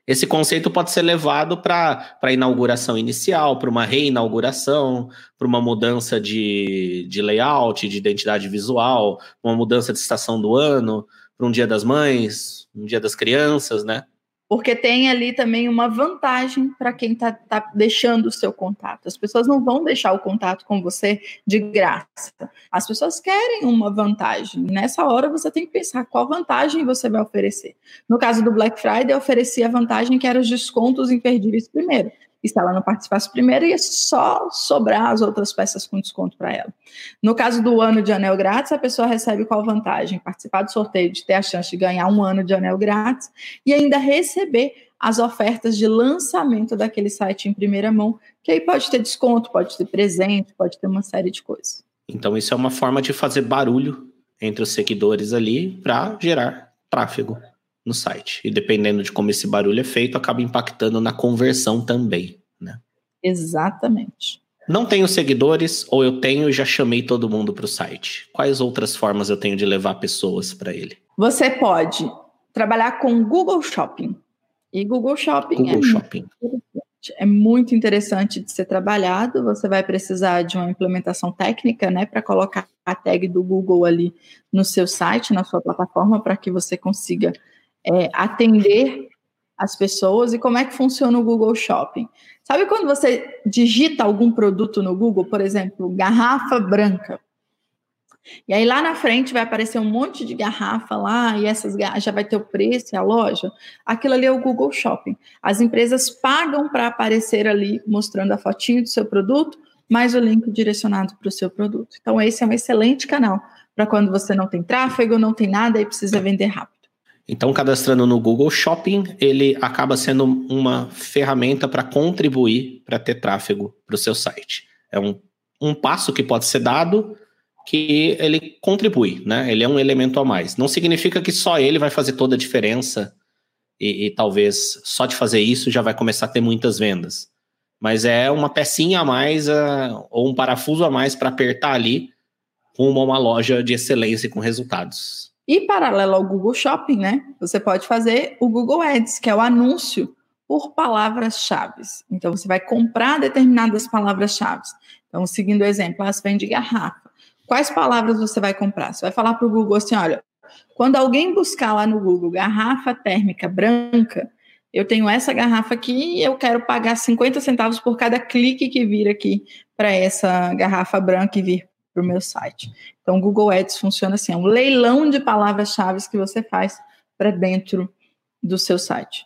esse conceito pode ser levado para a inauguração inicial, para uma reinauguração, para uma mudança de, de layout, de identidade visual, uma mudança de estação do ano, para um dia das mães, um dia das crianças, né? Porque tem ali também uma vantagem para quem está tá deixando o seu contato. As pessoas não vão deixar o contato com você de graça. As pessoas querem uma vantagem. Nessa hora você tem que pensar qual vantagem você vai oferecer. No caso do Black Friday, eu ofereci a vantagem que era os descontos imperdíveis primeiro. E se ela não participasse primeiro, ia só sobrar as outras peças com desconto para ela. No caso do ano de anel grátis, a pessoa recebe qual vantagem? Participar do sorteio, de ter a chance de ganhar um ano de anel grátis e ainda receber as ofertas de lançamento daquele site em primeira mão, que aí pode ter desconto, pode ter presente, pode ter uma série de coisas. Então, isso é uma forma de fazer barulho entre os seguidores ali para gerar tráfego no site. E dependendo de como esse barulho é feito, acaba impactando na conversão também, né? Exatamente. Não tenho seguidores ou eu tenho e já chamei todo mundo para o site. Quais outras formas eu tenho de levar pessoas para ele? Você pode trabalhar com Google Shopping. E Google Shopping Google é, Shopping. é muito interessante de ser trabalhado. Você vai precisar de uma implementação técnica, né, para colocar a tag do Google ali no seu site, na sua plataforma, para que você consiga é, atender as pessoas e como é que funciona o Google Shopping. Sabe quando você digita algum produto no Google, por exemplo, garrafa branca? E aí lá na frente vai aparecer um monte de garrafa lá e essas já vai ter o preço e a loja. Aquilo ali é o Google Shopping. As empresas pagam para aparecer ali mostrando a fotinho do seu produto, mais o link direcionado para o seu produto. Então esse é um excelente canal para quando você não tem tráfego, não tem nada e precisa vender rápido. Então, cadastrando no Google Shopping, ele acaba sendo uma ferramenta para contribuir para ter tráfego para o seu site. É um, um passo que pode ser dado que ele contribui, né? Ele é um elemento a mais. Não significa que só ele vai fazer toda a diferença e, e talvez só de fazer isso já vai começar a ter muitas vendas. Mas é uma pecinha a mais ou um parafuso a mais para apertar ali rumo a uma loja de excelência com resultados. E paralelo ao Google Shopping, né? Você pode fazer o Google Ads, que é o anúncio por palavras-chave. Então, você vai comprar determinadas palavras-chave. Então, seguindo o exemplo, você vende garrafa. Quais palavras você vai comprar? Você vai falar para o Google assim: olha, quando alguém buscar lá no Google garrafa térmica branca, eu tenho essa garrafa aqui e eu quero pagar 50 centavos por cada clique que vir aqui para essa garrafa branca e vir para o meu site. Então, o Google Ads funciona assim: é um leilão de palavras-chave que você faz para dentro do seu site.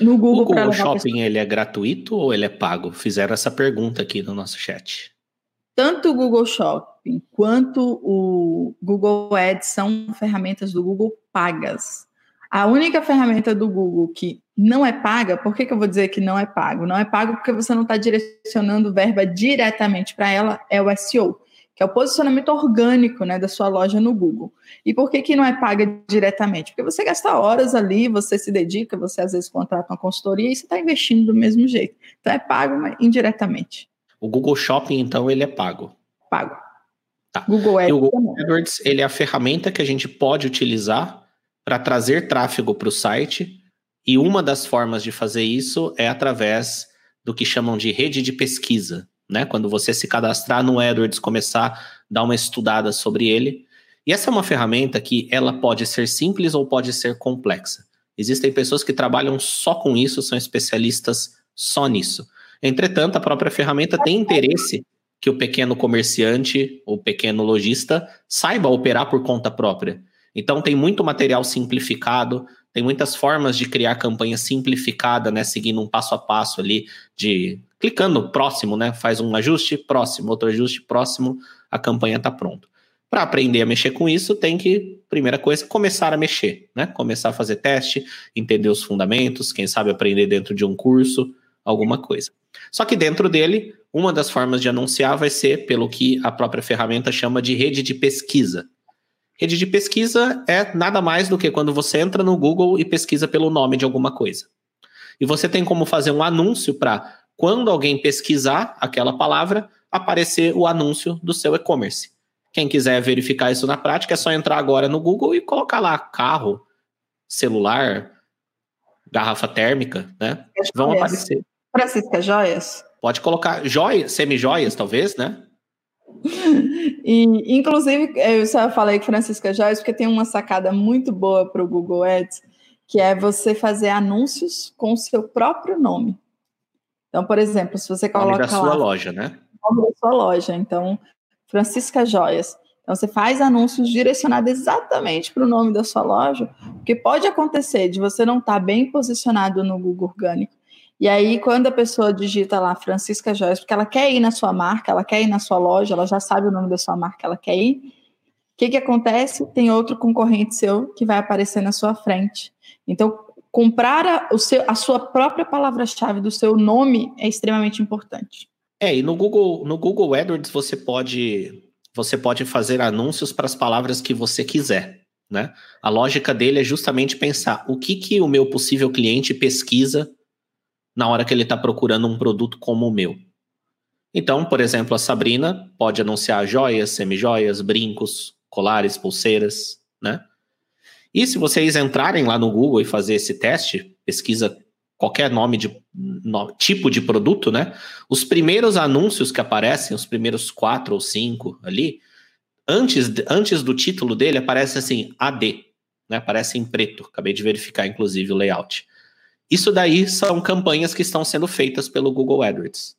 No Google, o Google Shopping ele é gratuito ou ele é pago? Fizeram essa pergunta aqui no nosso chat. Tanto o Google Shopping quanto o Google Ads são ferramentas do Google pagas. A única ferramenta do Google que não é paga, por que, que eu vou dizer que não é pago? Não é pago porque você não está direcionando verba diretamente para ela, é o SEO que é o posicionamento orgânico né, da sua loja no Google. E por que, que não é paga diretamente? Porque você gasta horas ali, você se dedica, você às vezes contrata uma consultoria e você está investindo do mesmo jeito. Então é pago mas indiretamente. O Google Shopping, então, ele é pago? Pago. Tá. Google Ads, e o Google AdWords, ele é a ferramenta que a gente pode utilizar para trazer tráfego para o site. E uma das formas de fazer isso é através do que chamam de rede de pesquisa, né? Quando você se cadastrar no AdWords, começar a dar uma estudada sobre ele. E essa é uma ferramenta que ela pode ser simples ou pode ser complexa. Existem pessoas que trabalham só com isso, são especialistas só nisso. Entretanto, a própria ferramenta tem interesse que o pequeno comerciante, o pequeno lojista, saiba operar por conta própria. Então, tem muito material simplificado, tem muitas formas de criar campanha simplificada, né? Seguindo um passo a passo ali, de clicando próximo, né? Faz um ajuste, próximo, outro ajuste, próximo, a campanha está pronta. Para aprender a mexer com isso, tem que, primeira coisa, começar a mexer, né? Começar a fazer teste, entender os fundamentos, quem sabe aprender dentro de um curso, alguma coisa. Só que dentro dele, uma das formas de anunciar vai ser pelo que a própria ferramenta chama de rede de pesquisa. Rede de pesquisa é nada mais do que quando você entra no Google e pesquisa pelo nome de alguma coisa. E você tem como fazer um anúncio para, quando alguém pesquisar aquela palavra, aparecer o anúncio do seu e-commerce. Quem quiser verificar isso na prática, é só entrar agora no Google e colocar lá carro, celular, garrafa térmica, né? Vão aparecer. Francisca Joias? Pode colocar joias, semi-joias, talvez, né? E, inclusive, eu só falei Francisca Joias, porque tem uma sacada muito boa para o Google Ads, que é você fazer anúncios com o seu próprio nome. Então, por exemplo, se você coloca. O nome da sua loja, né? O nome da sua loja. Então, Francisca Joias. Então, você faz anúncios direcionados exatamente para o nome da sua loja, porque pode acontecer de você não estar tá bem posicionado no Google Orgânico e aí, quando a pessoa digita lá Francisca Joias, porque ela quer ir na sua marca, ela quer ir na sua loja, ela já sabe o nome da sua marca, ela quer ir. O que, que acontece? Tem outro concorrente seu que vai aparecer na sua frente. Então, comprar a, o seu, a sua própria palavra-chave do seu nome é extremamente importante. É, e no Google, no Google AdWords você pode você pode fazer anúncios para as palavras que você quiser, né? A lógica dele é justamente pensar o que que o meu possível cliente pesquisa na hora que ele está procurando um produto como o meu. Então, por exemplo, a Sabrina pode anunciar joias, semijoias, brincos, colares, pulseiras, né? E se vocês entrarem lá no Google e fazer esse teste, pesquisa qualquer nome de no, tipo de produto, né? Os primeiros anúncios que aparecem, os primeiros quatro ou cinco ali, antes, antes do título dele aparece assim AD, né? Aparece em preto. Acabei de verificar, inclusive, o layout. Isso daí são campanhas que estão sendo feitas pelo Google AdWords.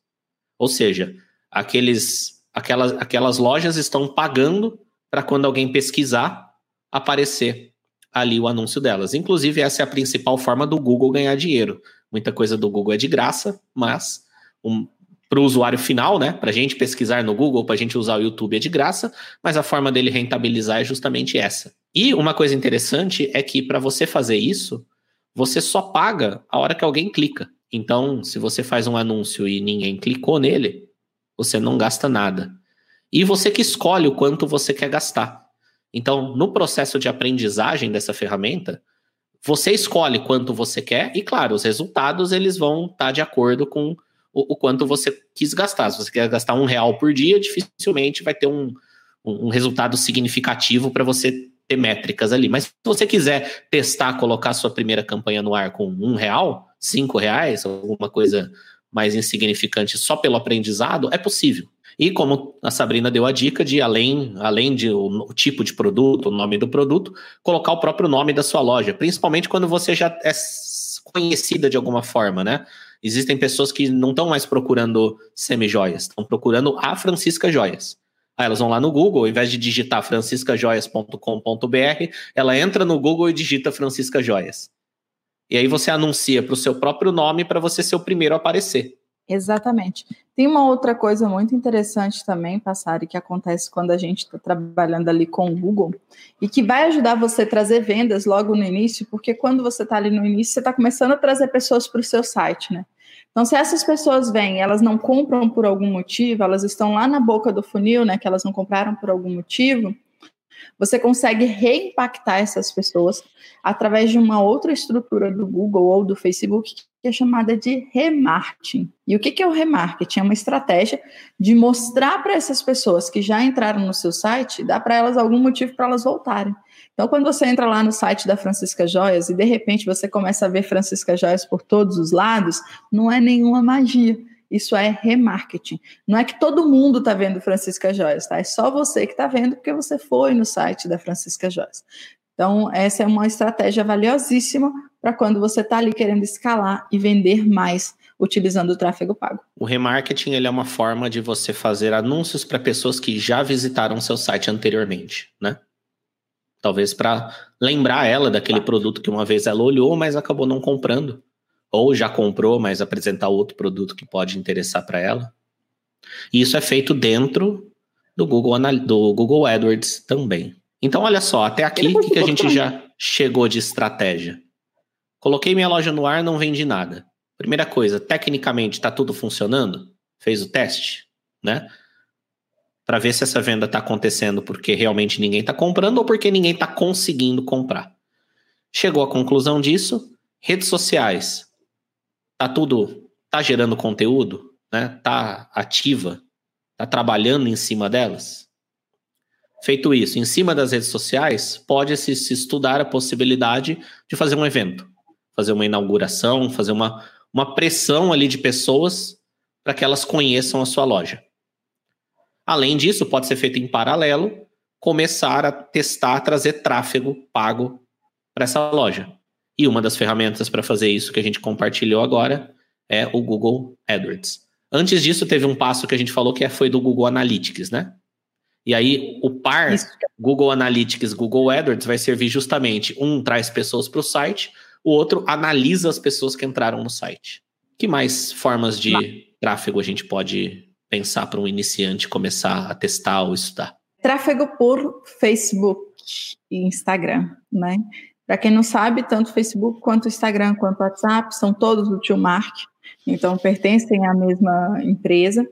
Ou seja, aqueles, aquelas, aquelas lojas estão pagando para quando alguém pesquisar aparecer ali o anúncio delas. Inclusive, essa é a principal forma do Google ganhar dinheiro. Muita coisa do Google é de graça, mas um, para o usuário final, né? Para a gente pesquisar no Google, para a gente usar o YouTube é de graça, mas a forma dele rentabilizar é justamente essa. E uma coisa interessante é que para você fazer isso, você só paga a hora que alguém clica. Então, se você faz um anúncio e ninguém clicou nele, você não gasta nada. E você que escolhe o quanto você quer gastar. Então, no processo de aprendizagem dessa ferramenta, você escolhe quanto você quer e, claro, os resultados eles vão estar tá de acordo com o, o, quanto você quis gastar. Se você quer gastar um real por dia, dificilmente vai ter um, um, um resultado significativo para você ter métricas ali. Mas se você quiser testar, colocar sua primeira campanha no ar com um real, cinco reais, alguma coisa mais insignificante só pelo aprendizado, é possível. E como a Sabrina deu a dica de além, além de o, o, tipo de produto, o nome do produto, colocar o próprio nome da sua loja, principalmente quando você já é conhecida de alguma forma, né? Existem pessoas que não estão mais procurando semi-joias, estão procurando a Francisca Joias. Aí elas vão lá no Google, ao invés de digitar franciscajoias.com.br, ela entra no Google e digita Francisca Joias. E aí você anuncia para o seu próprio nome para você ser o primeiro a aparecer. Exatamente. Tem uma outra coisa muito interessante também, Passari, que acontece quando a gente está trabalhando ali com o Google e que vai ajudar você a trazer vendas logo no início, porque quando você está ali no início, você está começando a trazer pessoas para o seu site, né? Então, se essas pessoas vêm, elas não compram por algum motivo, elas estão lá na boca do funil, né, que elas não compraram por algum motivo, você consegue reimpactar essas pessoas através de uma outra estrutura do Google ou do Facebook que é chamada de remarketing. E o que é o remarketing? É uma estratégia de mostrar para essas pessoas que já entraram no seu site, dar para elas algum motivo para elas voltarem. Então, quando você entra lá no site da Francisca Joias e de repente você começa a ver Francisca Joias por todos os lados, não é nenhuma magia. Isso é remarketing. Não é que todo mundo está vendo Francisca Joias, tá? É só você que está vendo porque você foi no site da Francisca Joias. Então, essa é uma estratégia valiosíssima para quando você está ali querendo escalar e vender mais utilizando o tráfego pago. O remarketing ele é uma forma de você fazer anúncios para pessoas que já visitaram seu site anteriormente, né? Talvez para lembrar ela daquele produto que uma vez ela olhou, mas acabou não comprando. Ou já comprou, mas apresentar outro produto que pode interessar para ela. E isso é feito dentro do Google, do Google AdWords também. Então, olha só, até aqui o que, que a gente já chegou de estratégia? Coloquei minha loja no ar, não vendi nada. Primeira coisa, tecnicamente está tudo funcionando? Fez o teste, né? Para ver se essa venda está acontecendo porque realmente ninguém está comprando ou porque ninguém está conseguindo comprar. Chegou à conclusão disso? Redes sociais. Tá tudo, tá gerando conteúdo, né? Tá ativa, tá trabalhando em cima delas. Feito isso, em cima das redes sociais, pode-se se estudar a possibilidade de fazer um evento, fazer uma inauguração, fazer uma uma pressão ali de pessoas para que elas conheçam a sua loja. Além disso, pode ser feito em paralelo, começar a testar, trazer tráfego pago para essa loja. E uma das ferramentas para fazer isso que a gente compartilhou agora é o Google AdWords. Antes disso, teve um passo que a gente falou que é, foi do Google Analytics, né? E aí, o par isso. Google Analytics, Google AdWords vai servir justamente, um traz pessoas para o site, o outro analisa as pessoas que entraram no site. Que mais formas de tráfego a gente pode pensar para um iniciante começar a testar ou estudar? Tráfego por Facebook e Instagram, né? Para quem não sabe, tanto Facebook quanto Instagram quanto WhatsApp são todos do Tio Mark, então pertencem à mesma empresa.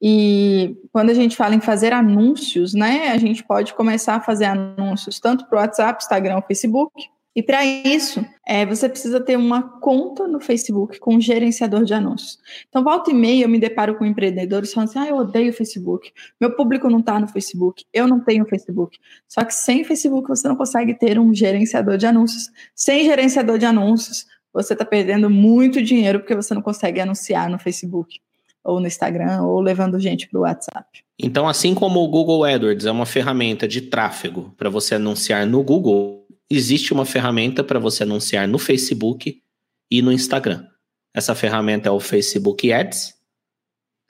E quando a gente fala em fazer anúncios, né, a gente pode começar a fazer anúncios tanto para o WhatsApp, Instagram, Facebook, e para isso, é, você precisa ter uma conta no Facebook com um gerenciador de anúncios. Então, volta e meia, eu me deparo com empreendedores falando assim: ah, eu odeio o Facebook, meu público não está no Facebook, eu não tenho Facebook. Só que sem Facebook você não consegue ter um gerenciador de anúncios. Sem gerenciador de anúncios, você está perdendo muito dinheiro porque você não consegue anunciar no Facebook ou no Instagram, ou levando gente para o WhatsApp. Então, assim como o Google AdWords é uma ferramenta de tráfego para você anunciar no Google, existe uma ferramenta para você anunciar no Facebook e no Instagram. Essa ferramenta é o Facebook Ads.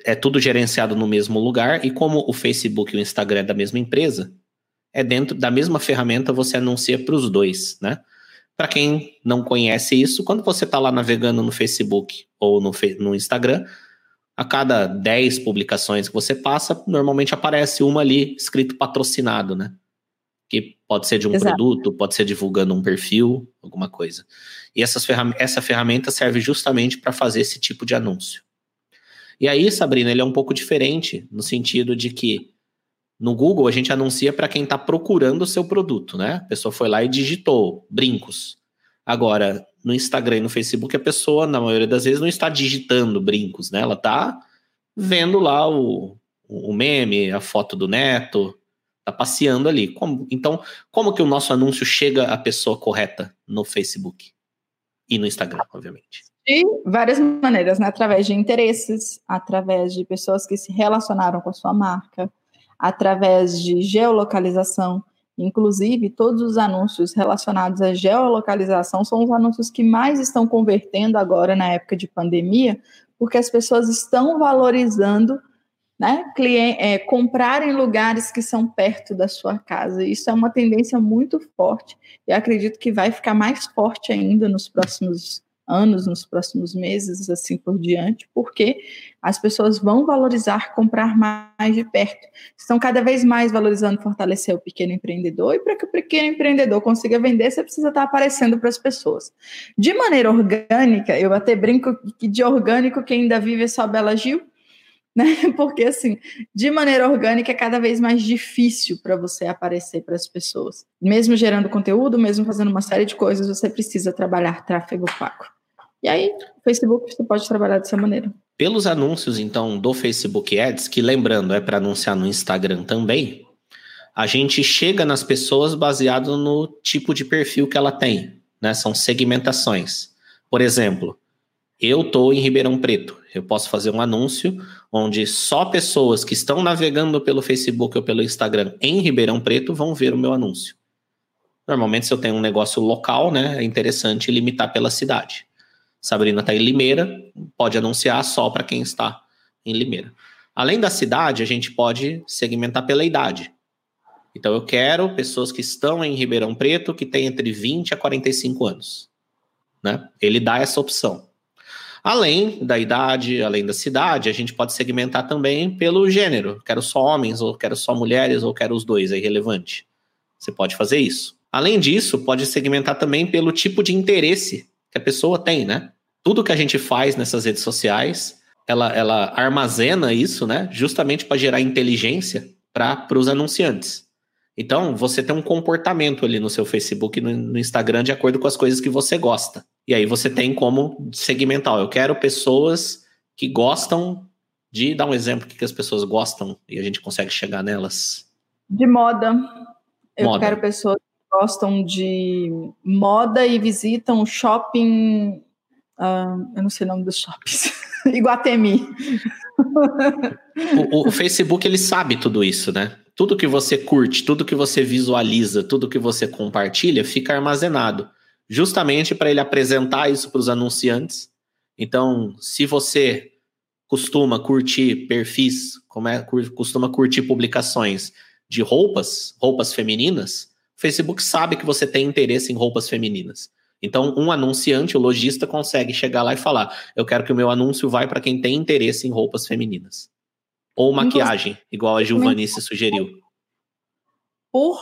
É tudo gerenciado no mesmo lugar e como o Facebook e o Instagram é da mesma empresa, é dentro da mesma ferramenta você anuncia para os dois, né? Para quem não conhece isso, quando você está lá navegando no Facebook ou no, no Instagram, a cada 10 publicações que você passa, normalmente aparece uma ali escrito patrocinado, né? que pode ser de um Exato. produto, pode ser divulgando um perfil, alguma coisa. E essas ferram essa ferramenta serve justamente para fazer esse tipo de anúncio. E aí, Sabrina, ele é um pouco diferente no sentido de que no Google a gente anuncia para quem está procurando o seu produto, né? A pessoa foi lá e digitou brincos. Agora, no Instagram e no Facebook, a pessoa, na maioria das vezes, não está digitando brincos, né? Ela está vendo lá o, o meme, a foto do neto, Tá passeando ali. Como, então, como que o nosso anúncio chega à pessoa correta no Facebook e no Instagram, obviamente? De várias maneiras, né? Através de interesses, através de pessoas que se relacionaram com a sua marca, através de geolocalização. Inclusive, todos os anúncios relacionados à geolocalização são os anúncios que mais estão convertendo agora na época de pandemia, porque as pessoas estão valorizando né, é, comprar em lugares que são perto da sua casa. Isso é uma tendência muito forte e acredito que vai ficar mais forte ainda nos próximos anos, nos próximos meses, assim por diante, porque as pessoas vão valorizar comprar mais de perto. Estão cada vez mais valorizando fortalecer o pequeno empreendedor e para que o pequeno empreendedor consiga vender, você precisa estar aparecendo para as pessoas. De maneira orgânica, eu até brinco que de orgânico quem ainda vive é só Bela Gil, né? Porque assim, de maneira orgânica é cada vez mais difícil para você aparecer para as pessoas. Mesmo gerando conteúdo, mesmo fazendo uma série de coisas, você precisa trabalhar tráfego pago. E aí, o Facebook você pode trabalhar dessa maneira. Pelos anúncios, então, do Facebook Ads, que lembrando, é para anunciar no Instagram também, a gente chega nas pessoas baseado no tipo de perfil que ela tem, né? São segmentações. Por exemplo, eu estou em Ribeirão Preto. Eu posso fazer um anúncio onde só pessoas que estão navegando pelo Facebook ou pelo Instagram em Ribeirão Preto vão ver o meu anúncio. Normalmente, se eu tenho um negócio local, né, é interessante limitar pela cidade. Sabrina está em Limeira, pode anunciar só para quem está em Limeira. Além da cidade, a gente pode segmentar pela idade. Então eu quero pessoas que estão em Ribeirão Preto que têm entre 20 a 45 anos. Né? Ele dá essa opção. Além da idade, além da cidade, a gente pode segmentar também pelo gênero. Quero só homens, ou quero só mulheres, ou quero os dois, é irrelevante. Você pode fazer isso. Além disso, pode segmentar também pelo tipo de interesse que a pessoa tem, né? Tudo que a gente faz nessas redes sociais, ela, ela armazena isso, né? Justamente para gerar inteligência para os anunciantes. Então, você tem um comportamento ali no seu Facebook e no, no, Instagram de acordo com as coisas que você gosta. E aí você tem como segmentar. Eu quero pessoas que gostam de dar um exemplo que, que as pessoas gostam e a gente consegue chegar nelas. De moda. Eu moda. quero pessoas gostam de moda e visitam shopping. Uh, eu não sei o nome dos shoppings. Iguatemi. o, o, Facebook ele sabe tudo isso, né? tudo que você curte, tudo que você visualiza, tudo que você compartilha fica armazenado, justamente para ele apresentar isso para os anunciantes. Então, se você costuma curtir perfis, como é, costuma curtir publicações de roupas, roupas femininas, o Facebook sabe que você tem interesse em roupas femininas. Então, um anunciante, o lojista, consegue chegar lá e falar: eu quero que o meu anúncio vá para quem tem interesse em roupas femininas. Ou maquiagem, igual a Gilvanice sugeriu? Por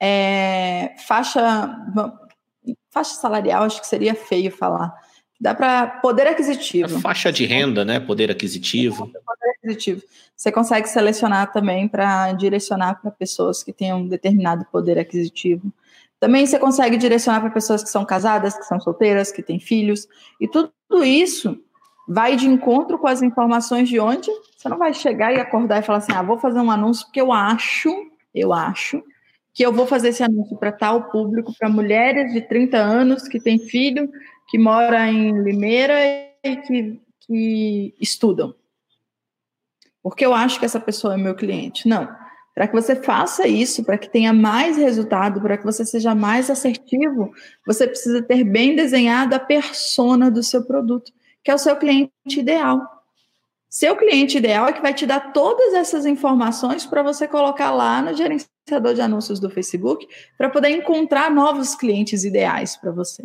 é, faixa, faixa salarial, acho que seria feio falar. Dá para poder aquisitivo. A faixa de renda, né? Poder aquisitivo. Poder aquisitivo. Você consegue selecionar também para direcionar para pessoas que tenham um determinado poder aquisitivo. Também você consegue direcionar para pessoas que são casadas, que são solteiras, que têm filhos. E tudo isso vai de encontro com as informações de onde você não vai chegar e acordar e falar assim: ah, vou fazer um anúncio porque eu acho, eu acho que eu vou fazer esse anúncio para tal público, para mulheres de 30 anos que têm filho, que mora em Limeira e que, que estudam. Porque eu acho que essa pessoa é meu cliente. Não. Para que você faça isso, para que tenha mais resultado, para que você seja mais assertivo, você precisa ter bem desenhada a persona do seu produto que é o seu cliente ideal. Seu cliente ideal é que vai te dar todas essas informações para você colocar lá no gerenciador de anúncios do Facebook para poder encontrar novos clientes ideais para você.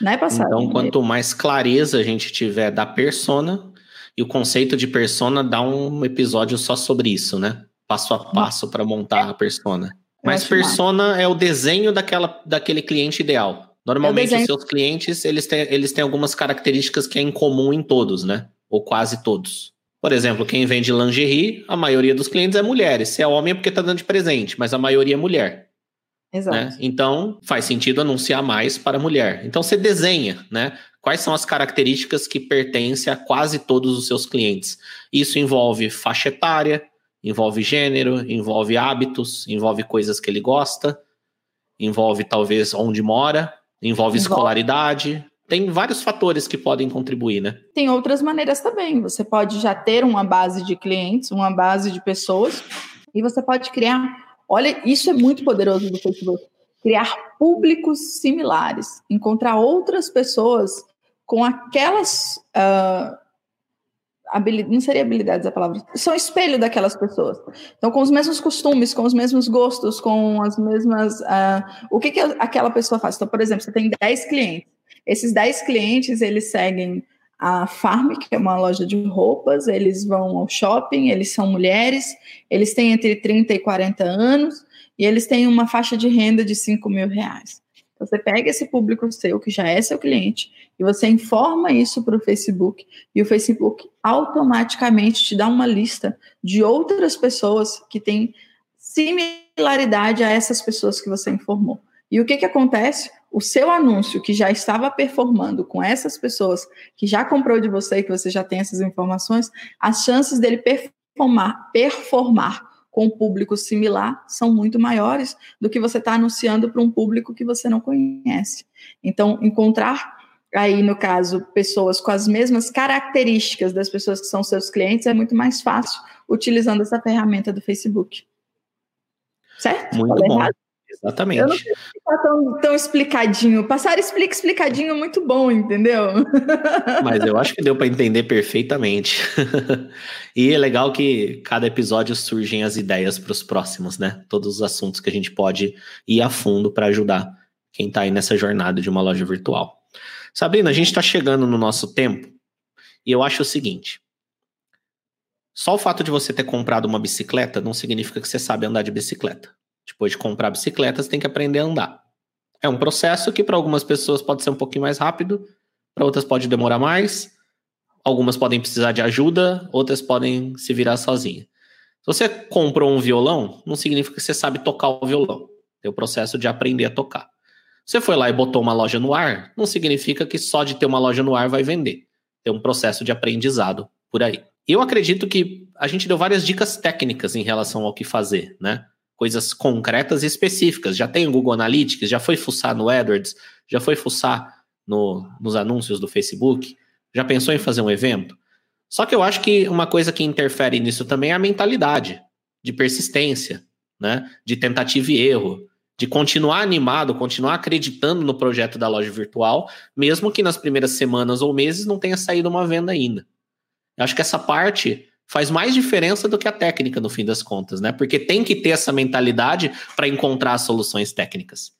Não é passado. Então, quanto mais clareza a gente tiver da persona, e o conceito de persona dá um episódio só sobre isso, né? Passo a passo para montar a persona. Mas persona é o desenho daquela, daquele cliente ideal. Normalmente, os seus clientes, eles têm, eles têm algumas características que é em comum em todos, né? Ou quase todos. Por exemplo, quem vende lingerie, a maioria dos clientes é mulheres. Se é homem é porque está dando de presente, mas a maioria é mulher. Exato. Né? Então, faz sentido anunciar mais para mulher. Então, você desenha, né? Quais são as características que pertencem a quase todos os seus clientes? Isso envolve faixa etária, envolve gênero, envolve hábitos, envolve coisas que ele gosta, envolve talvez onde mora, Envolve escolaridade. Tem vários fatores que podem contribuir, né? Tem outras maneiras também. Você pode já ter uma base de clientes, uma base de pessoas, e você pode criar. Olha, isso é muito poderoso do Facebook. Criar públicos similares, encontrar outras pessoas com aquelas uh, não seria habilidades a palavra, são espelho daquelas pessoas. Então, com os mesmos costumes, com os mesmos gostos, com as mesmas. Uh, o que, que aquela pessoa faz? Então, por exemplo, você tem 10 clientes. Esses 10 clientes, eles seguem a Farm, que é uma loja de roupas, eles vão ao shopping, eles são mulheres, eles têm entre 30 e 40 anos, e eles têm uma faixa de renda de 5 mil reais. Você pega esse público seu, que já é seu cliente, e você informa isso para o Facebook, e o Facebook automaticamente te dá uma lista de outras pessoas que têm similaridade a essas pessoas que você informou. E o que, que acontece? O seu anúncio que já estava performando com essas pessoas que já comprou de você, que você já tem essas informações, as chances dele performar, performar com um público similar são muito maiores do que você está anunciando para um público que você não conhece. Então, encontrar aí, no caso, pessoas com as mesmas características das pessoas que são seus clientes é muito mais fácil utilizando essa ferramenta do Facebook. Certo? Muito Falei bom. Errado? Exatamente. Eu não tá tão, tão explicadinho. Passar explica explicadinho muito bom, entendeu? Mas eu acho que deu para entender perfeitamente. e é legal que cada episódio surgem as ideias para os próximos, né? Todos os assuntos que a gente pode ir a fundo para ajudar quem está aí nessa jornada de uma loja virtual. Sabrina, a gente está chegando no nosso tempo e eu acho o seguinte: só o fato de você ter comprado uma bicicleta não significa que você sabe andar de bicicleta. Depois de comprar bicicleta, você tem que aprender a andar. É um processo que para algumas pessoas pode ser um pouquinho mais rápido, para outras pode demorar mais. Algumas podem precisar de ajuda, outras podem se virar sozinha. Se você comprou um violão, não significa que você sabe tocar o violão. Tem o processo de aprender a tocar. Você foi lá e botou uma loja no ar, não significa que só de ter uma loja no ar vai vender. Tem um processo de aprendizado por aí. Eu acredito que a gente deu várias dicas técnicas em relação ao que fazer, né? Coisas concretas e específicas. Já tem o Google Analytics, já foi fuçar no AdWords, já foi fuçar no, nos anúncios do Facebook, já pensou em fazer um evento? Só que eu acho que uma coisa que interfere nisso também é a mentalidade de persistência, né? De tentativa e erro, de continuar animado, continuar acreditando no projeto da loja virtual, mesmo que nas primeiras semanas ou meses não tenha saído uma venda ainda. Eu acho que essa parte faz mais diferença do que a técnica no fim das contas, né? Porque tem que ter essa mentalidade para encontrar soluções técnicas.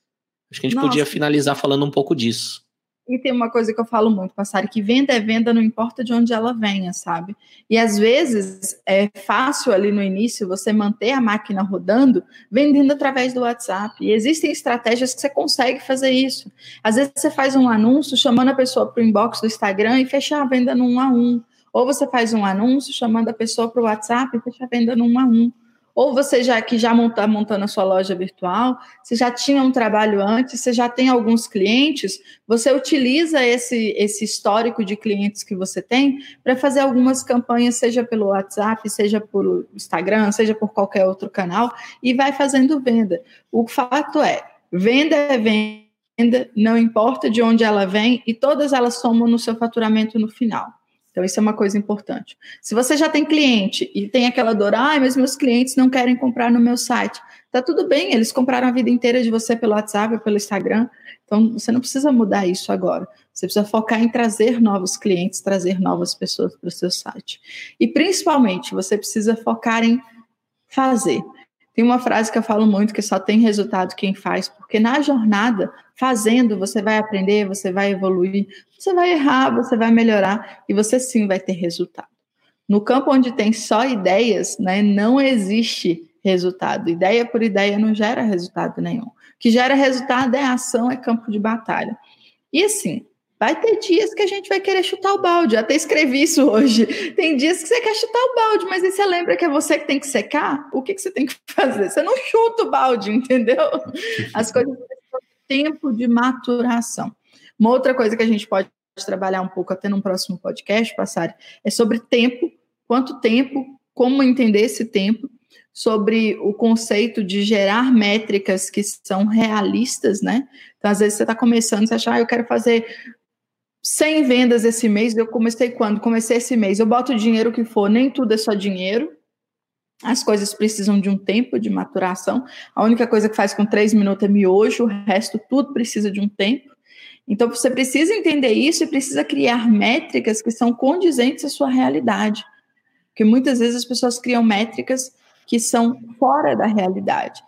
Acho que a gente Nossa. podia finalizar falando um pouco disso. E tem uma coisa que eu falo muito, Passari, que venda é venda, não importa de onde ela venha, sabe? E às vezes é fácil ali no início você manter a máquina rodando vendendo através do WhatsApp. E existem estratégias que você consegue fazer isso. Às vezes você faz um anúncio chamando a pessoa para o inbox do Instagram e fechar a venda no um a um. Ou você faz um anúncio chamando a pessoa para o WhatsApp e fecha a venda no um a um. Ou você já que já está montando a sua loja virtual, você já tinha um trabalho antes, você já tem alguns clientes, você utiliza esse, esse histórico de clientes que você tem para fazer algumas campanhas, seja pelo WhatsApp, seja por Instagram, seja por qualquer outro canal, e vai fazendo venda. O fato é, venda é venda, não importa de onde ela vem, e todas elas somam no seu faturamento no final. Então, isso é uma coisa importante. Se você já tem cliente e tem aquela dor, ah, mas meus clientes não querem comprar no meu site, tá tudo bem, eles compraram a vida inteira de você pelo WhatsApp, pelo Instagram, então você não precisa mudar isso agora. Você precisa focar em trazer novos clientes, trazer novas pessoas para o seu site. E principalmente, você precisa focar em fazer. Tem uma frase que eu falo muito que só tem resultado quem faz, porque na jornada, fazendo, você vai aprender, você vai evoluir, você vai errar, você vai melhorar e você sim vai ter resultado. No campo onde tem só ideias, né, não existe resultado. Ideia por ideia não gera resultado nenhum. O que gera resultado é ação, é campo de batalha. E assim, Vai ter dias que a gente vai querer chutar o balde. Até escrevi isso hoje. Tem dias que você quer chutar o balde, mas aí você lembra que é você que tem que secar? O que, que você tem que fazer? Você não chuta o balde, entendeu? As coisas têm tempo de maturação. Uma outra coisa que a gente pode trabalhar um pouco até num próximo podcast, passar, é sobre tempo. Quanto tempo, como entender esse tempo, sobre o conceito de gerar métricas que são realistas, né? Então, às vezes você está começando, você acha, ah, eu quero fazer 100 vendas esse mês, eu comecei quando? Comecei esse mês. Eu boto o dinheiro que for, nem tudo é só dinheiro. As coisas precisam de um tempo de maturação. A única coisa que faz com três minutos é miojo, o resto tudo precisa de um tempo. Então você precisa entender isso e precisa criar métricas que são condizentes à sua realidade. Porque muitas vezes as pessoas criam métricas que são fora da realidade.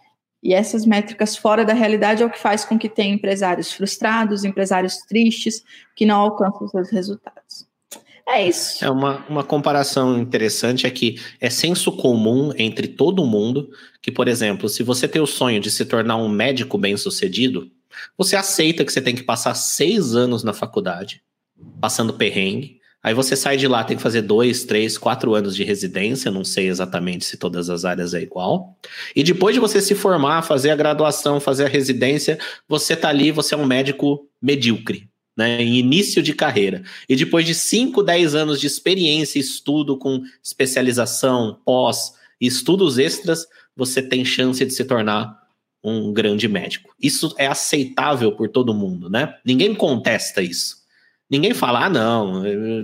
E essas métricas fora da realidade é o que faz com que tenha empresários frustrados, empresários tristes, que não alcançam os seus resultados. É isso. É uma, uma comparação interessante é que é senso comum entre todo mundo que, por exemplo, se você tem o sonho de se tornar um médico bem-sucedido, você aceita que você tem que passar seis anos na faculdade, passando perrengue, Aí você sai de lá, tem que fazer dois, três, quatro anos de residência, não sei exatamente se todas as áreas é igual. E depois de você se formar, fazer a graduação, fazer a residência, você tá ali, você é um médico medíocre, né, em início de carreira. E depois de 5, 10 anos de experiência, estudo com especialização, pós, estudos extras, você tem chance de se tornar um grande médico. Isso é aceitável por todo mundo, né? Ninguém contesta isso. Ninguém fala, ah, não,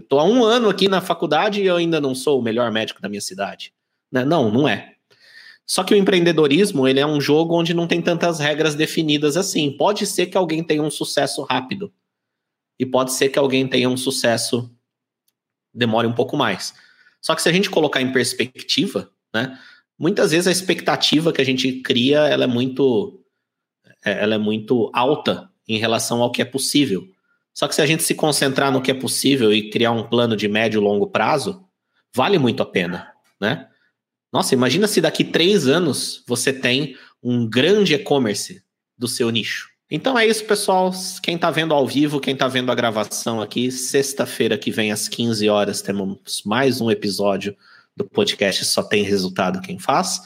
tô há um ano aqui na faculdade e eu ainda não sou o melhor médico da minha cidade. Né? Não, não é. Só que o empreendedorismo, ele é um jogo onde não tem tantas regras definidas assim. Pode ser que alguém tenha um sucesso rápido. E pode ser que alguém tenha um sucesso demore um pouco mais. Só que se a gente colocar em perspectiva, né? Muitas vezes a expectativa que a gente cria, ela é muito é, ela é muito alta em relação ao que é possível. Só que se a gente se concentrar no que é possível e criar um plano de médio e longo prazo, vale muito a pena, né? Nossa, imagina se daqui três anos você tem um grande e-commerce do seu nicho. Então é isso, pessoal. Quem está vendo ao vivo, quem está vendo a gravação aqui, sexta-feira que vem às 15 horas temos mais um episódio do podcast Só Tem Resultado Quem Faz.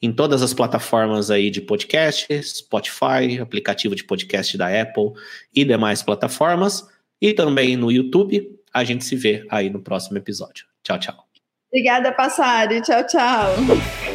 Em todas as plataformas aí de podcast, Spotify, aplicativo de podcast da Apple e demais plataformas. E também no YouTube. A gente se vê aí no próximo episódio. Tchau, tchau. Obrigada, Passari. Tchau, tchau.